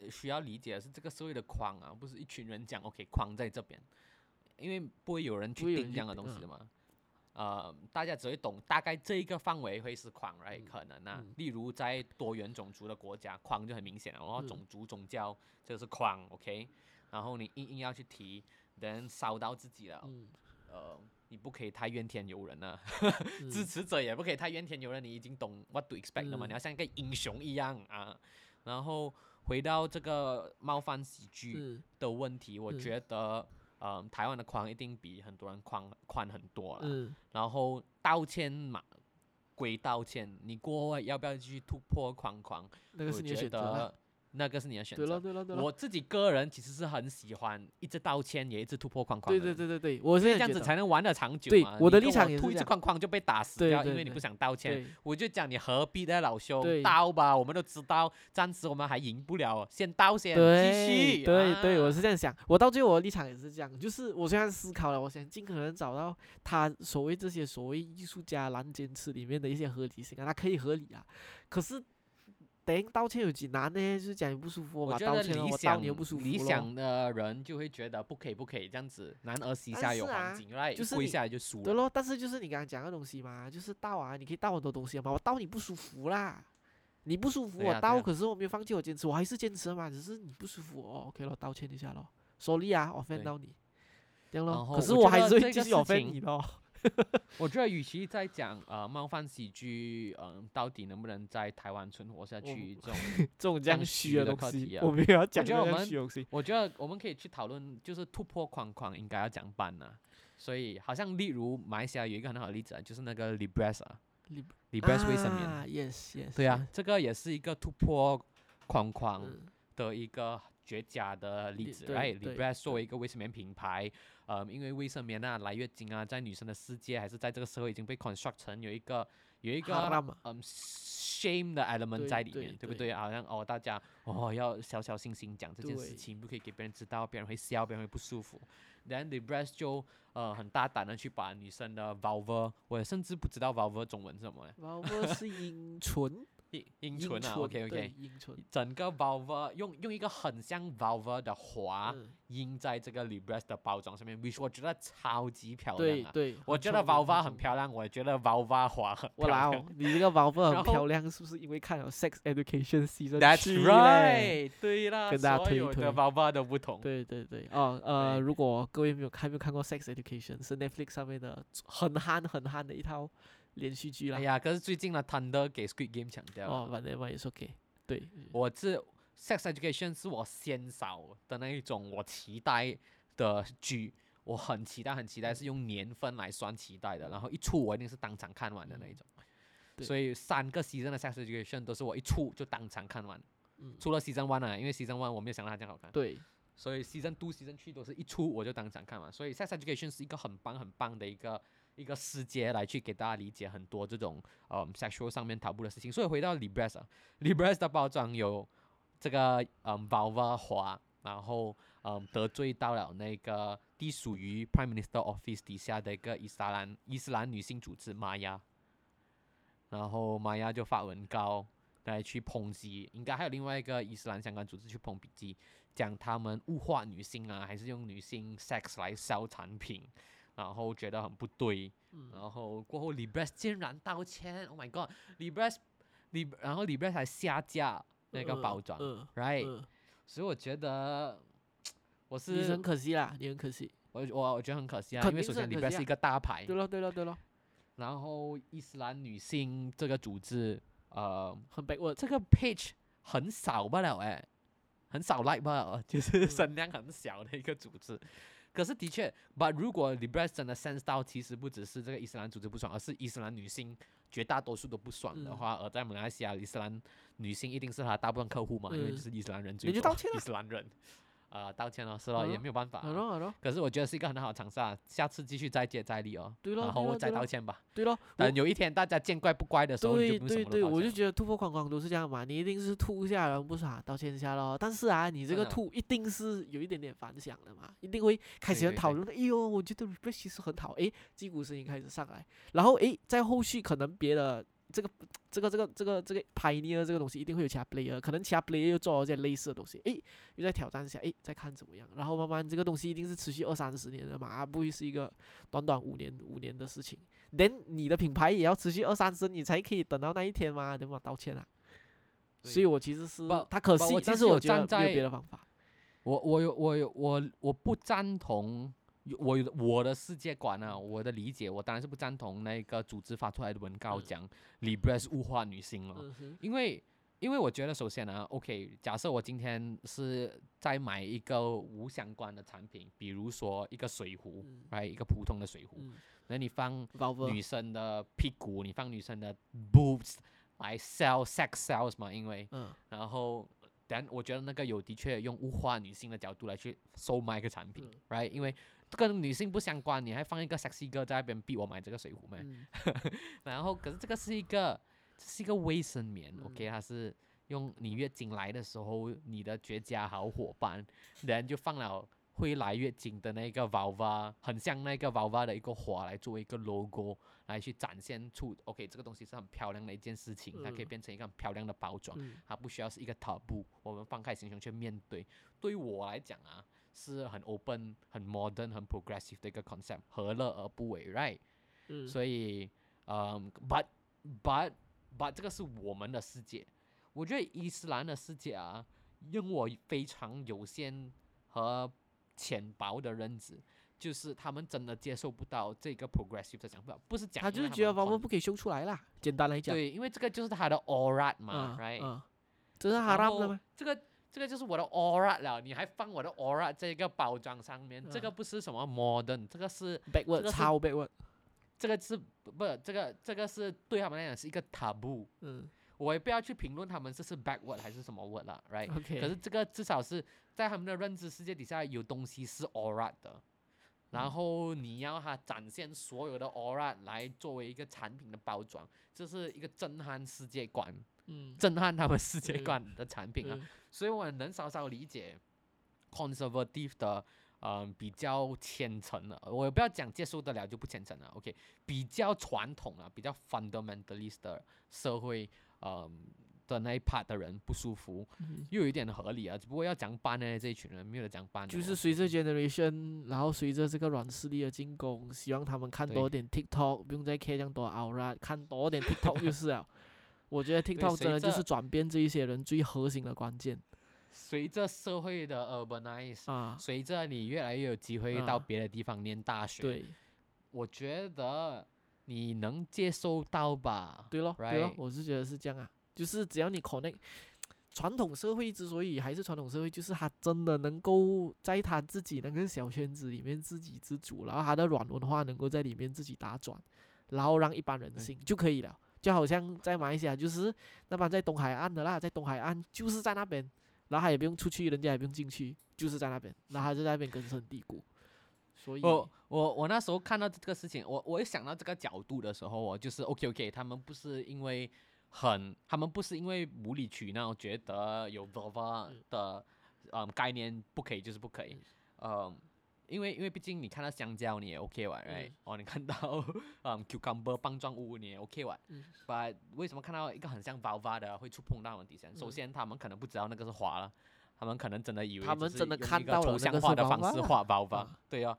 呃需要理解的是这个社会的框啊，不是一群人讲 OK 框在这边，因为不会有人去去定这样的东西的嘛。呃，大家只会懂大概这一个范围会是框，right？、嗯可能啊，嗯例如在多元种族的国家，框就很明显了，然后嗯种族、宗教这个是框，OK？然后你硬硬要去提，等烧到自己了，嗯，呃，你不可以太怨天尤人啊。嗯支持者也不可以太怨天尤人，你已经懂 what to expect 了嘛？嗯你要像一个英雄一样啊。然后回到这个冒犯喜剧嗯的问题，我嗯觉得，嗯，台湾的框一定比很多人宽宽很多了。嗯然后道歉嘛，归道歉，你过后要不要继续突破框框？那个是你的选择那个是你的选对了择。对了对了，我自己个人其实是很喜欢一直道歉，也一直突破框框对。对对对对，我是这样子才能玩的长久对嘛。我的立场也是突一次框框就被打死掉，因为你不想道歉。对我就讲你何必呢，老兄对，道吧，我们都知道，暂时我们还赢不了，先刀先，继对续。对对，我啊是这样想。我到最后我的立场也是这样，就是我虽然思考了，我想尽可能找到他所谓这些所谓艺术家蓝坚持里面的一些合理性啊，他可以合理啊。可是等于道歉有几难呢？就是讲你不舒服，我我觉得把道歉了，我道理想你又不舒服理想的人就会觉得不可以不可以这样子，男儿膝下有黄金，来跪就是你下来就输了。对咯，但是就是你刚刚讲的东西嘛，就是道啊，你可以道很多东西嘛，我道你不舒服啦，你不舒服我道，啊啊可是我没有放弃我坚持，我还是坚持嘛，只是你不舒服哦，OK 了，道歉一下咯，sorry 啊，我 offend 到你，这样咯，可是我还是会继续 offend 你咯，我觉得与其在讲呃冒犯喜剧，嗯、到底能不能在台湾存活下去这种，这种这样虚虚的的东西，我们要讲这样觉得我们虚的东西。我觉得我们可以去讨论，就是突破框框应该要讲办呢、所以好像例如马来西亚有一个很好的例子啊，就是那个 Libres 啊。Lib-，Libres 卫生棉，啊，yes yes，对啊，这个也是一个突破框框嗯。的一个绝佳的例子对对，right？对 Libres 作为一个卫生棉品牌，呃，因为卫生棉啊、来月经啊，在女生的世界还是在这个社会已经被 construct 成有一个有一个嗯 shame 的 element 在里面，对不对？好像哦，大家哦要小小心心讲这件事情，不可以给别人知道，别人会笑，别人会不舒服。Then Libres 就呃很大胆的去把女生的 vulva，我也甚至不知道 vulva 中文是什么嘞，vulva 是阴唇，阴唇啊，OK OK。阴唇。整个 Valve 用用一个很像 Valve 的花嗯印在这个 Libres 的包装上面，which 我觉得超级漂亮啊。对对，我觉得很聪明 vulva 很漂亮，我觉得 vulva 花很漂亮。哦，你这个 Valve 很 漂亮，是不是因为看了 Sex Education Season That's right，对啦，跟大家推一推 vulva 都不同。对对对，哦呃，如果各位没有看没有看过 Sex Education，是 Netflix 上面的很憨很憨的一套连续剧啦。哎呀，可是最近呢，Thunder 给 Squid Game 抢掉了。哦，反正嘛也是 OK。对，我是 Sex Education 是我先扫的那一种我期待的剧，我很期待很期待，是用年份来算期待的，然后一出我一定是当场看完的那一种。对所以三个 season 的 Sex Education 都是我一出就当场看完，嗯，除了 season one 啊，因为 season one 我没有想到它这样好看，对，所以 season two、season three 都是一出我就当场看完，所以 Sex Education 是一个很棒很棒的一个一个世界来去给大家理解很多这种嗯 sexual 上面讨论的事情。所以回到 Libres 啊，Libres 的包装有这个嗯 vulva 花，然后嗯得罪到了那个隶属于 Prime Minister Office 底下的一个伊斯兰伊斯兰女性组织玛雅，然后玛雅就发文告来去抨击，应该还有另外一个伊斯兰相关组织去抨击，讲他们物化女性啊，还是用女性 sex 来销产品，然后觉得很不对，嗯。然后过后 Libres 竟然道歉，Oh my God，Libres，Lib 然后 Libres 还下架那个嗯包装、嗯 r i g h t 嗯，所以我觉得我是是很可惜啦，你很可惜。我我我觉得很可惜啊，肯因为首先定是很可 Libres 惜啊是一个大牌对，了对了对了，然后伊斯兰女性这个组织，呃，很 backward。这个 page 很少不了哎，很少 like 不了，就是嗯声量很小的一个组织。可是的确，but 如果 Libres 真的 sense 到，其实不只是这个伊斯兰组织不爽，而是伊斯兰女性绝大多数都不爽的嗯话，而在马来西亚，伊斯兰女性一定是他大部分客户嘛，因为是伊斯兰人最多伊斯兰人，啊、道歉了，是咯，也嗯没有办法啊。好咯好咯，可是我觉得是一个很好的尝试啊，下次继续再接再厉哦，对咯然后我再道歉吧。对咯，等有一天大家见怪不怪的时候，对对对，我就觉得突破框框都是这样嘛，你一定是吐一下，然后不爽道歉一下咯。但是啊，你这个吐一定是有一点点反响的嘛，一定会开始对对对很讨论。哎呦，我觉得 refresh 其实很好，诶，击鼓声音开始上来，然后诶，在后续可能别的这个这个这个这个这个 pioneer 这个东西一定会有其他 player，可能其他 player 又做了一些类似的东西，诶，又在挑战一下，诶，再看怎么样。然后慢慢这个东西一定是持续二三十年的嘛，啊不会是一个短短五年五年的事情。连你的品牌也要持续二三十，你才可以等到那一天嘛，对吗？道歉啊。所以我其实是不他可惜但是我觉得没有别的方法。我我有我有我我不赞同有我有我的世界观啊，我的理解，我当然是不赞同那个组织发出来的文告嗯。讲 Libres 物化女性了，嗯，因为因为我觉得首先呢，OK，假设我今天是在买一个无相关的产品，比如说一个水壶嗯，right，一个普通的水壶，嗯。那你放女生的屁股，你放女生的 boobs 来 sell sex sells 嘛，因为嗯。然后，但我觉得那个有的确用物化女性的角度来去售卖一个产品、嗯。r i g h t 因为跟女性不相关，你还放一个 sexy girl 在那边逼我买这个水壶咩？嗯 然后，可是这个是一个，这是一个卫生棉、嗯 o k 它是用你月经来的时候，你的绝佳好伙伴，然后就放了会来月经的那个 vulva，很像那个 vulva 的一个花来作为一个 logo，来去展现出 OK 这个东西是很漂亮的一件事情，它可以嗯变成一个很漂亮的包装。嗯它不需要是一个 taboo，我们放开心胸去面对。对于我来讲啊，是很 open、很 modern、很 progressive 的一个 concept，何乐而不为，right？、嗯，所以，嗯，but but but 这个是我们的世界。我觉得伊斯兰的世界啊，用我非常有限和浅薄的认知，就是他们真的接受不到这个 progressive 的想法，不是讲他就是觉得我们不可以修出来啦。简单来讲，对，因为这个就是他的 aura 嘛、嗯 r i g h t 嗯，这是然后哈拉的吗？这个这个就是我的 aura 了，你还放我的 aura 这个包装上面，这个嗯不是什么 modern，这个是 backward 超 backward，这个是不这个这个是对他们来讲是一个 taboo，嗯。我也不要去评论他们这是 backward 还是什么 word 了，right？，OK，可是这个至少是在他们的认知世界底下有东西是 aura 的，然嗯后你要它展现所有的 aura 来作为一个产品的包装，这是一个震撼世界观、嗯，震撼他们世界嗯观的产品啊。嗯所以我能稍稍理解 conservative 的，嗯、比较虔诚的，我不要讲接受得了就不虔诚了，OK，比较传统啊，比较 fundamentalist 的社会，嗯、的那一 part 的人不舒服，嗯。又有一点合理啊，只不过要讲班呢，这一群人没有得讲班的哦，就是随着 generation，然后随着这个软势力的进攻，希望他们看多点 TikTok，不用再 care 这样多 Aura，看多点 TikTok 就是了。我觉得 TikTok 随真的就是转变这一些人最核心的关键随着社会的 urbanize，、啊。随着你越来越有机会到啊别的地方念大学，对我觉得你能接受到吧？对咯，对咯我是觉得是这样啊，就是只要你 connect，传统社会之所以还是传统社会，就是他真的能够在他自己那个小圈子里面自给自足，然后他的软文化能够在里面自己打转，然后让一般人对信就可以了。就好像在马来西亚，就是那帮在东海岸的啦，在东海岸就是在那边，然后他也不用出去，人家也不用进去，就是在那边，然后他就在那边根深蒂固。所以，我我我那时候看到这个事情，我我一想到这个角度的时候，我就是 OK OK，他们不是因为很，他们不是因为无理取闹，觉得有 Vova 嗯的嗯概念不可以就是不可以，嗯。因为因为毕竟你看到香蕉你也 OK 玩，right？、嗯哦，你看到 嗯 cucumber 棒状物你也 OK 玩，嗯。But 为什么看到一个很像 Vova 的会触碰到我们底线？首嗯先他们可能不知道那个是花了，他们可能真的以为他们真的看到了那抽象个是化的方式画 Vova，、啊对啊，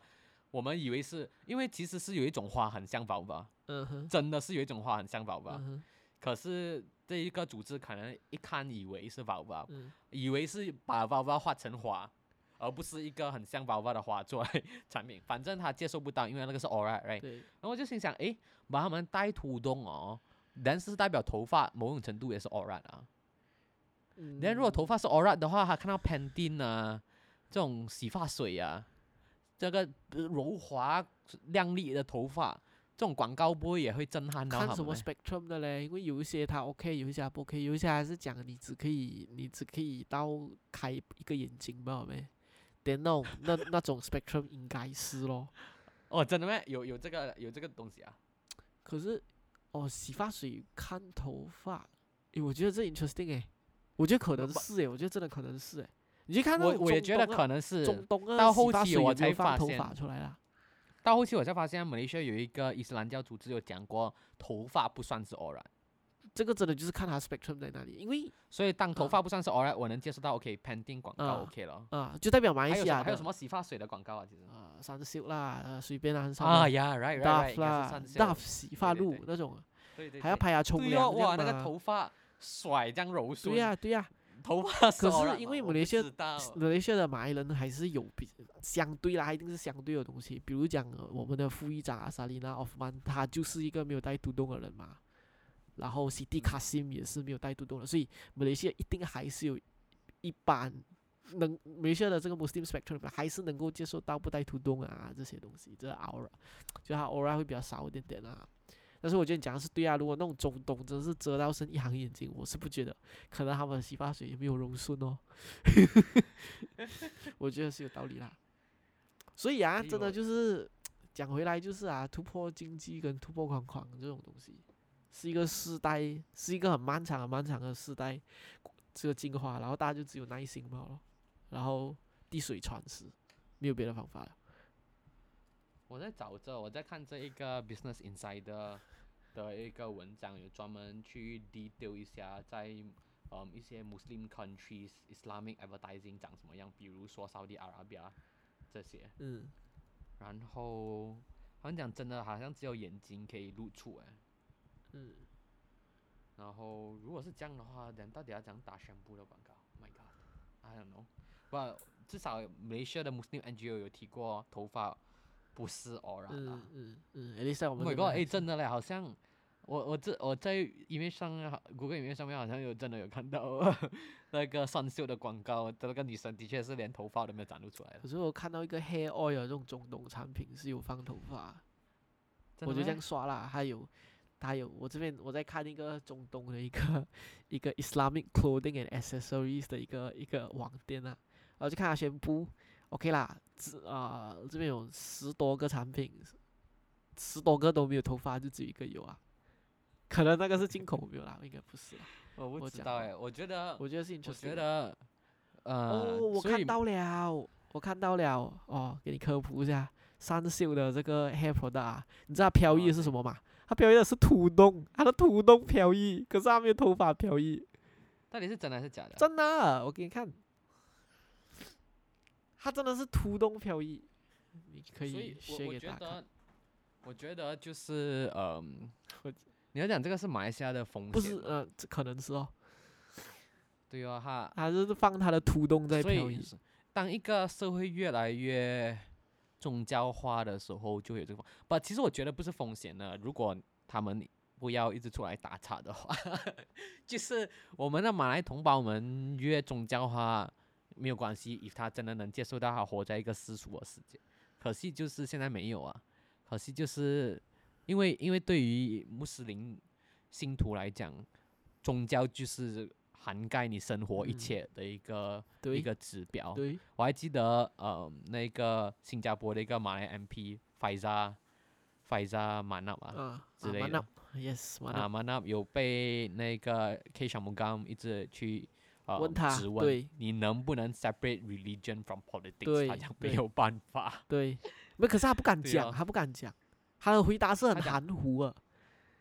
我们以为是因为其实是有一种花很像 Vova，嗯哼，真的是有一种花很像 Vova，、嗯，可是这一个组织可能一看以为是 Vova，、嗯。以为是把 Vova 画成花。而不是一个很像 Vova 的花做来产品，反正他接受不到，因为那个是 aura，right？对，然后我就心想，诶，把他们带土洞哦，但是代表头发某种程度也是 all right 啊。嗯那如果头发是 all right 的话，他看到 Pantene 啊，这种洗发水啊，这个呃柔滑亮丽的头发，这种广告不会也会震撼到看什么？spectrum 的嘞，因为有一些它 OK，有一些它不 OK，有一些还是讲你只可以你只可以到开一个眼睛吧，没？等那种那那种 spectrum 应该是咯，哦，真的咩？有有这个有这个东西啊？可是哦，洗发水看头发，诶，我觉得这 interesting 诶，我觉得可能是诶，我觉得真的可能是诶，你去看那我我也觉得可能是。中东啊，到后期我才发现头发出来啦。到后期我才发现，马来西亚有一个伊斯兰教组织有讲过，头发不算是 aura。这个真的就是看它 spectrum 在哪里，因为所以当头啊。发不算是 alright，我能接受到 OK，Pantene 广告啊 OK 了。啊，就代表马来西亚的。还有什么洗发水的广告啊？其实？啊，三秀啦，呃，随便啦，很少啊的呀，right right right，Dove 应该是啦算是，Dove 洗发露那种，对还要拍下冲对凉哦，哇，那个头发甩这样柔顺，对呀、对呀、头发可是因为马来西亚马来西亚的马来人还是有比相对啦，一定是相对的东西。比如讲、呃我们的副议长啊，萨丽娜奥夫曼，他就是一个没有带独洞的人嘛。然后 City Kasim 也是没有带独洞的，所以马来西亚一定还是有一般能马来西亚的这个 Muslim spectrum 还是能够接受到不带突洞啊这些东西，这 aura 就它 aura 会比较少一点点啊。但是我觉得你讲的是对啊，如果那种中东真的是遮到剩一行眼睛，我是不觉得，可能他们的洗发水也没有柔顺哦。我觉得是有道理啦。所以啊，哎真的就是讲回来就是啊，突破经济跟突破框框这种东西，是一个世代，是一个很漫长很漫长的世代，这个进化，然后大家就只有耐心嘛咯，然后滴水穿石，没有别的方法了。我在找着，我在看这一个 Business Insider 的一个文章，有专门去 detail 一下在嗯一些 Muslim countries Islamic advertising 长什么样，比如说 Saudi Arabia 这些。嗯，然后好像讲真的，好像只有眼睛可以露出哎。嗯，然后如果是这样的话，人到底要怎样打宣布的广告？My God，I don't know。不，至少马来西亚的 Muslim NGO 有提过头发不是偶然的。嗯嗯嗯我 Oh 们 my god！哎，真的嘞，好像我我这我在音乐上谷歌音乐上面好像有真的有看到 那个上秀的广告，那个女生的确是连头发都没有展露出来的。可是我看到一个 hair oil 这种中东产品是有放头发，我就这样刷啦。还有，还有，我这边我在看一个中东的一个 一个 Islamic clothing and accessories 的一个一个网店啊，然后就看他宣布，OK 啦，这啊、这边有十多个产品，十多个都没有头发，就只有一个有啊。可能那个是进口没有啦，应该不是啦。我不知道哎，我觉得我觉得是我 interesting 觉的。得呃，哦，我看到了，我看到了哦，给你科普一下，三秀的这个 hair product，啊你知道飘逸是什么吗？它飘逸的是土东，他的土东飘逸，可是他没有头发飘逸，到底是真的还是假的？真的，我给你看，他真的是土东飘逸，你可以所以我 share 我觉得，我觉得就是嗯我，你要讲这个是马来西亚的风险，不是，呃，这可能是哦，对哦，他他就是放他的土东在飘逸，以当一个社会越来越宗教化的时候，就会有这个风。不，其实我觉得不是风险呢。如果他们不要一直出来打岔的话，就是我们的马来同胞们约宗教化没有关系以他真的能接受到他活在一个世俗的世界。可惜就是现在没有啊，可惜就是因为因为对于穆斯林信徒来讲，宗教就是涵盖你生活一嗯。切的一个、对。一个指标。对，我还记得，呃，那个新加坡的一个马来 MP Faiza Manap 啊，啊，之类的。M a n yes，啊 Manap 有被那个 K 小木刚一直去呃问他质问对。你能不能 separate religion from politics，对他讲没有办法。对，没，可是他不敢讲，他不敢讲，他的回答是很含糊啊。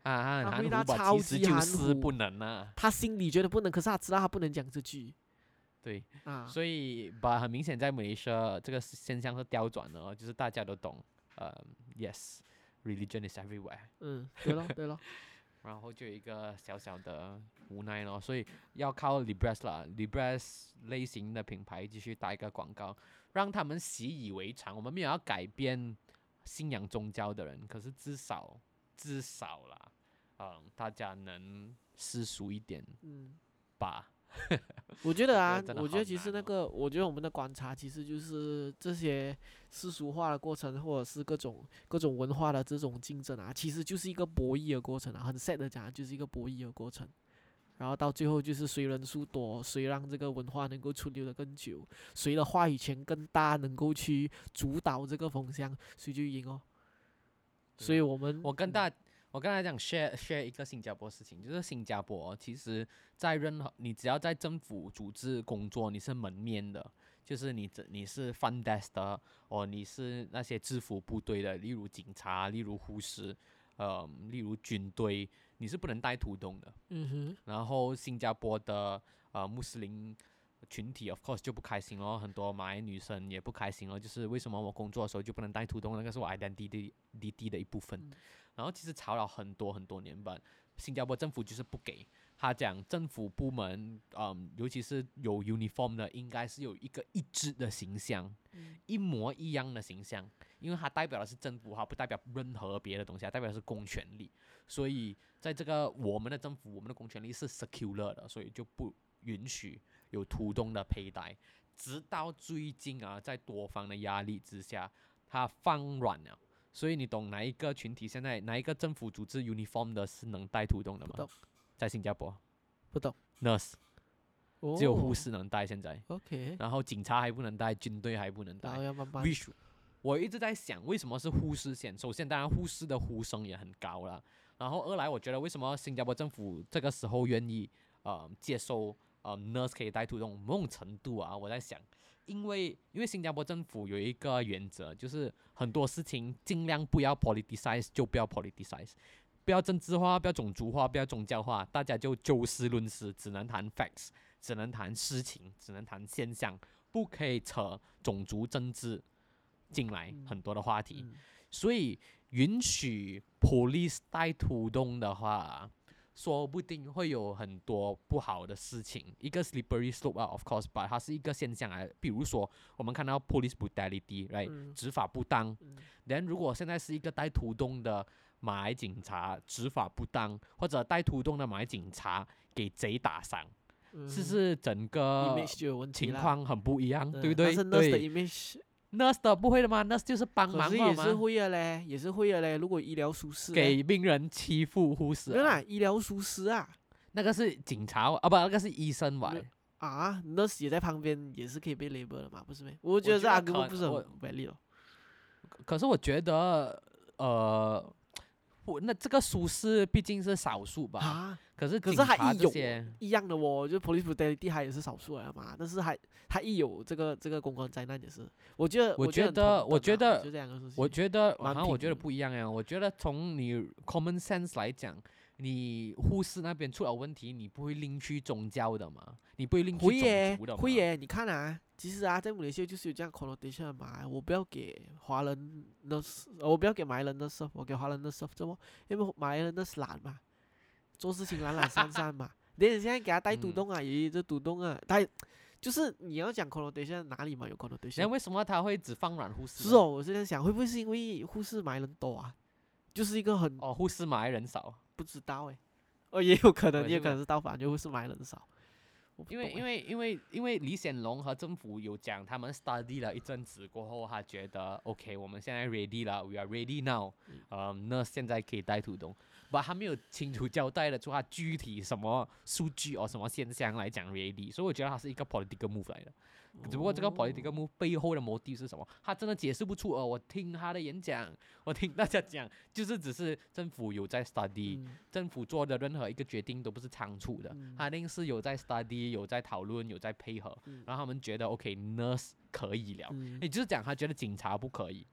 啊，他回很含糊吧，答超其实级含就是不能啊，他心里觉得不能，可是他知道他不能讲这句 对，啊。所以吧，很明显在马来西亚这个现象是调转的哦，就是大家都懂，呃，yes，religion is everywhere，嗯，对咯，对咯，然后就有一个小小的无奈咯，所以要靠 Libres 啦，Libres 类型的品牌继续打一个广告，让他们习以为常。我们没有要改变信仰宗教的人，可是至少至少啦，嗯，大家能世俗一点嗯，吧。我觉得啊我觉得其实那个，我觉得我们的观察其实就是这些世俗化的过程，或者是各种各种文化的这种竞争啊，其实就是一个博弈的过程啊。很 sad 的讲，就是一个博弈的过程。然后到最后就是谁人数多，谁让这个文化能够存留的更久，谁的话语权更大，能够去主导这个风向，谁就赢哦。所以我们嗯我跟大我刚才讲 share share 一个新加坡事情，就是新加坡哦其实在任何你只要在政府组织工作，你是门面的，就是你这你是 front desk 的，哦，你是那些制服部队的，例如警察，例如护士，呃，例如军队，你是不能带土东的。嗯哼，然后新加坡的呃穆斯林群体，of course 就不开心咯，很多马来女生也不开心咯，就是为什么我工作的时候就不能带土东，那个是我 identity identity 的一部分。嗯然后其实吵了很多很多年吧，新加坡政府就是不给他讲，政府部门，嗯，尤其是有 uniform 的，应该是有一个一致的形象，嗯一模一样的形象，因为它代表的是政府，它不代表任何别的东西，它代表的是公权力。所以在这个我们的政府，我们的公权力是 secular 的，所以就不允许有土洞的佩戴。直到最近啊，在多方的压力之下，它放软了。所以你懂哪一个群体现在哪一个政府组织 uniform 的是能带土洞的吗？在新加坡不懂，，nurse 哦只有护士能带现在，OK，然后警察还不能带，军队还不能带。要慢慢 wish，我一直在想，为什么是护士先？首先，当然护士的呼声也很高了。然后二来，我觉得为什么新加坡政府这个时候愿意呃接受呃 nurse 可以带土洞，某种程度啊，我在想，因为因为新加坡政府有一个原则，就是很多事情尽量不要 politicize，就不要 politicize。不要政治化，不要种族化，不要宗教化，大家就就事论事，只能谈 facts，只能谈事情，只能谈现象，不可以扯种族政治进来嗯很多的话题。嗯所以允许 police 带土动的话，说不定会有很多不好的事情，一个 slippery slope 啊，of course，but 它是一个现象啊。比如说，我们看到 police brutality，right，、嗯。执法不当。嗯。Then 如果现在是一个带土洞的马来警察执法不当，或者带土洞的马来警察给贼打伤，嗯。是不是整个情况很不一样，嗯对不对？对，nurse 的不会的吗？nurse 就是帮可忙的是也是，会的嘞，也是会的嘞。如果医疗疏失，给病人欺负护士啊、没有啦，医疗疏失啊那个是警察啊，不，那个是医生吧没？有啊，nurse 也在旁边，也是可以被 label 的嘛，不是没？我觉觉得得这阿哥不是很 valid 哦。可是我觉得，呃，我那这个疏失毕竟是少数吧。啊，可是可是警察他一有一样的哦，就 police brutality 他也是少数来的嘛，但是还他一有这个这个公关灾难也是，我觉得我觉觉得我觉得就这两个事情，我觉得好蛮像我觉得不一样呀。我觉得从你 common sense 来讲，你护士那边出了问题，你不会另去宗教的嘛？你不会另去种族的嘛？会耶，你看啊，其实啊，在马来西亚就是有这样 connotation 的嘛，我不要给华人的我不要给马来人的 serve，我给华人的 serve，怎么？因为马来人的是懒嘛，做事情懒懒散散嘛。连你现在给他带独嗯栋啊，也有这独栋啊，他就是你要讲 connotation 哪里嘛有那 connotation？为什么他会只放软护士？是哦，，我是在想，会不会是因为护士马来人多啊？就是一个很哦，护士马来人少。不知道诶，哦，也有可能，也有可能是倒反，就护士马来人少。因为因为因为因为李显龙和政府有讲，他们 study 了一阵子过后，他觉得 OK，我们现在 ready 了，we are ready now，呃，那现在可以带土东，不，他没有清楚交代的出他具体什么数据哦什么现象来讲 ready，所以我觉得他是一个 political move 来的。只不过这个 political 哦。move 背后的目的是什么？他真的解释不出。呃，我听他的演讲，我听大家讲，就是只是政府有在 study，、嗯。政府做的任何一个决定都不是仓促的，嗯。他一定是有在 study，有在讨论，有在配合，嗯。然后他们觉得 OK，nurse、可以了，嗯。也就是讲他觉得警察不可以，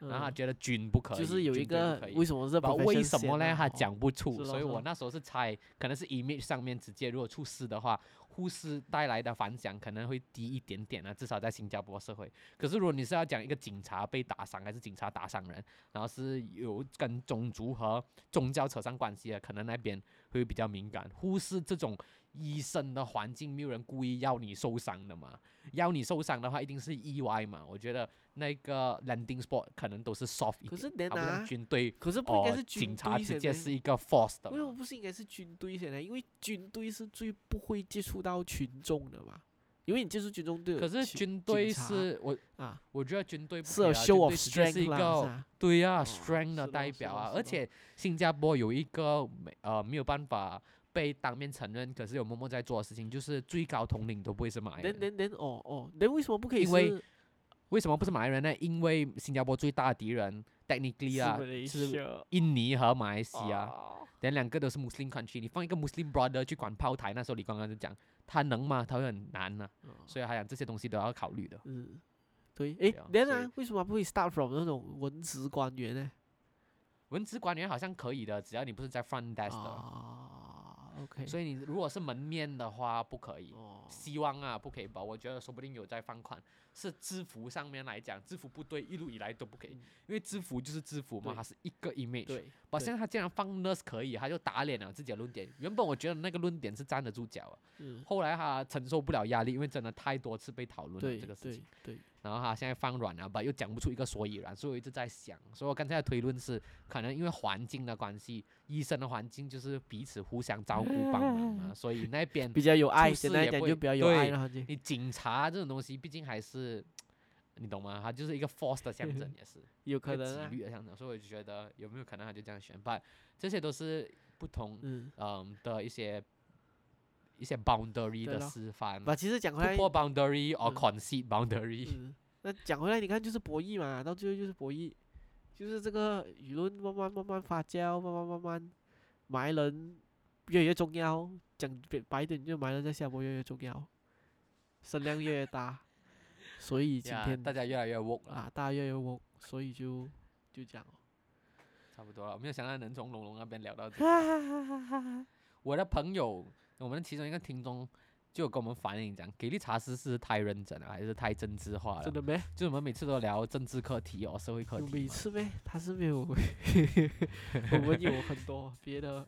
然后他嗯觉得军不可以，就是有一个为什么是不知道 profession 为什么呢？他讲不出，所以我那时候是猜，可能是 image 上面直接如果出事的话，护士带来的反响可能会低一点点啊，至少在新加坡社会。可是如果你是要讲一个警察被打伤，还是警察打伤人，然后是有跟种族和宗教扯上关系的，可能那边会比较敏感。护士这种医生的环境，没有人故意要你受伤的嘛，要你受伤的话，一定是意外嘛。我觉得那个 landing spot 可能都是 soft 一点，可是连它不像啊，军队。可是不应该哦是，军警察直接是一个 force 的为什么，不是应该是军队先呢？因为军队是最不会接触到群众的嘛，因为你接触群众队，可是军队是我，啊，我觉得军队不可以是 strength 啦，是一个啊，对呀、哦 strength 的代表啊，而且新加坡有一个没呃没有办法被当面承认，可是有默默在做的事情，就是最高统领都不会是马来人。人。连连哦哦，那为什么不可以因为是为什么不是马来人呢？因为新加坡最大的敌人 technically 啊是印尼和马来西亚。哦等两个都是 Muslim country，你放一个 Muslim brother 去管炮台，那时候你刚刚就讲，他能吗？他会很难呢、哦所以他讲这些东西都要考虑的。嗯，对，诶然啊，为什么不会 start from 那种文职官员呢？文职官员好像可以的，只要你不是在 front desk，OK，所以你如果是门面的话，不可以。哦，希望啊，不可以吧？我觉得说不定有在放款。是制服上面来讲，制服部队一路以来都不可以，嗯因为制服就是制服嘛，对它是一个 image。对，把现在他竟然放 nurse 可以，他就打脸了自己的论点。原本我觉得那个论点是站得住脚啊，嗯，后来他承受不了压力，因为真的太多次被讨论了这个事情对。对，然后他现在放软了吧，又讲不出一个所以然，所以我一直在想，所以我刚才的推论是，可能因为环境的关系，医生的环境就是彼此互相照顾帮忙嘛，所以那边比较有爱，出事简单也不会讲就比较有爱了，你警察这种东西，毕竟还是你懂吗？它就是一个 force 的象征，也是有可能啊，律的象征，所以我就觉得有没有可能他就这样选？但这些都是不同嗯，嗯的一些一些 boundary 的示范。把其实讲回来突，破 boundary or 嗯 concede boundary，、嗯，那讲回来，你看就是博弈嘛，到最后就是博弈，就是这个舆论慢慢慢慢发酵，慢慢慢慢，埋人越来越重要，讲白白一点，就埋人在新加坡越来越重要，声量越来越大，所以今呀天大家越来越 woke 了，啊，大家越来越我，所以就就这样哦。差不多了。我没有想到能从龙龙那边聊到这个。我的朋友，我们其中一个听众就有跟我们反映讲，给力茶师是太认真了，还是太政治化了真？的没？就我们每次都聊政治课题哦，社会课题。每次呗？他是没有，我们有很多别的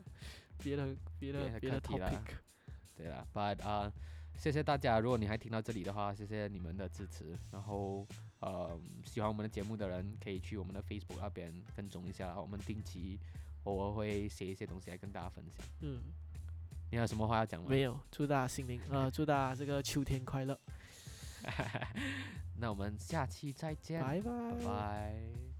别的别的别的课题啦 topic。对了，But 啊、谢谢大家，如果你还听到这里的话，谢谢你们的支持。然后呃，喜欢我们的节目的人可以去我们的 Facebook 那边跟踪一下，我们定期偶尔会写一些东西来跟大家分享。嗯，你有什么话要讲吗？没有，祝大家新年呃，祝大家这个秋天快乐，那我们下期再见，拜拜。拜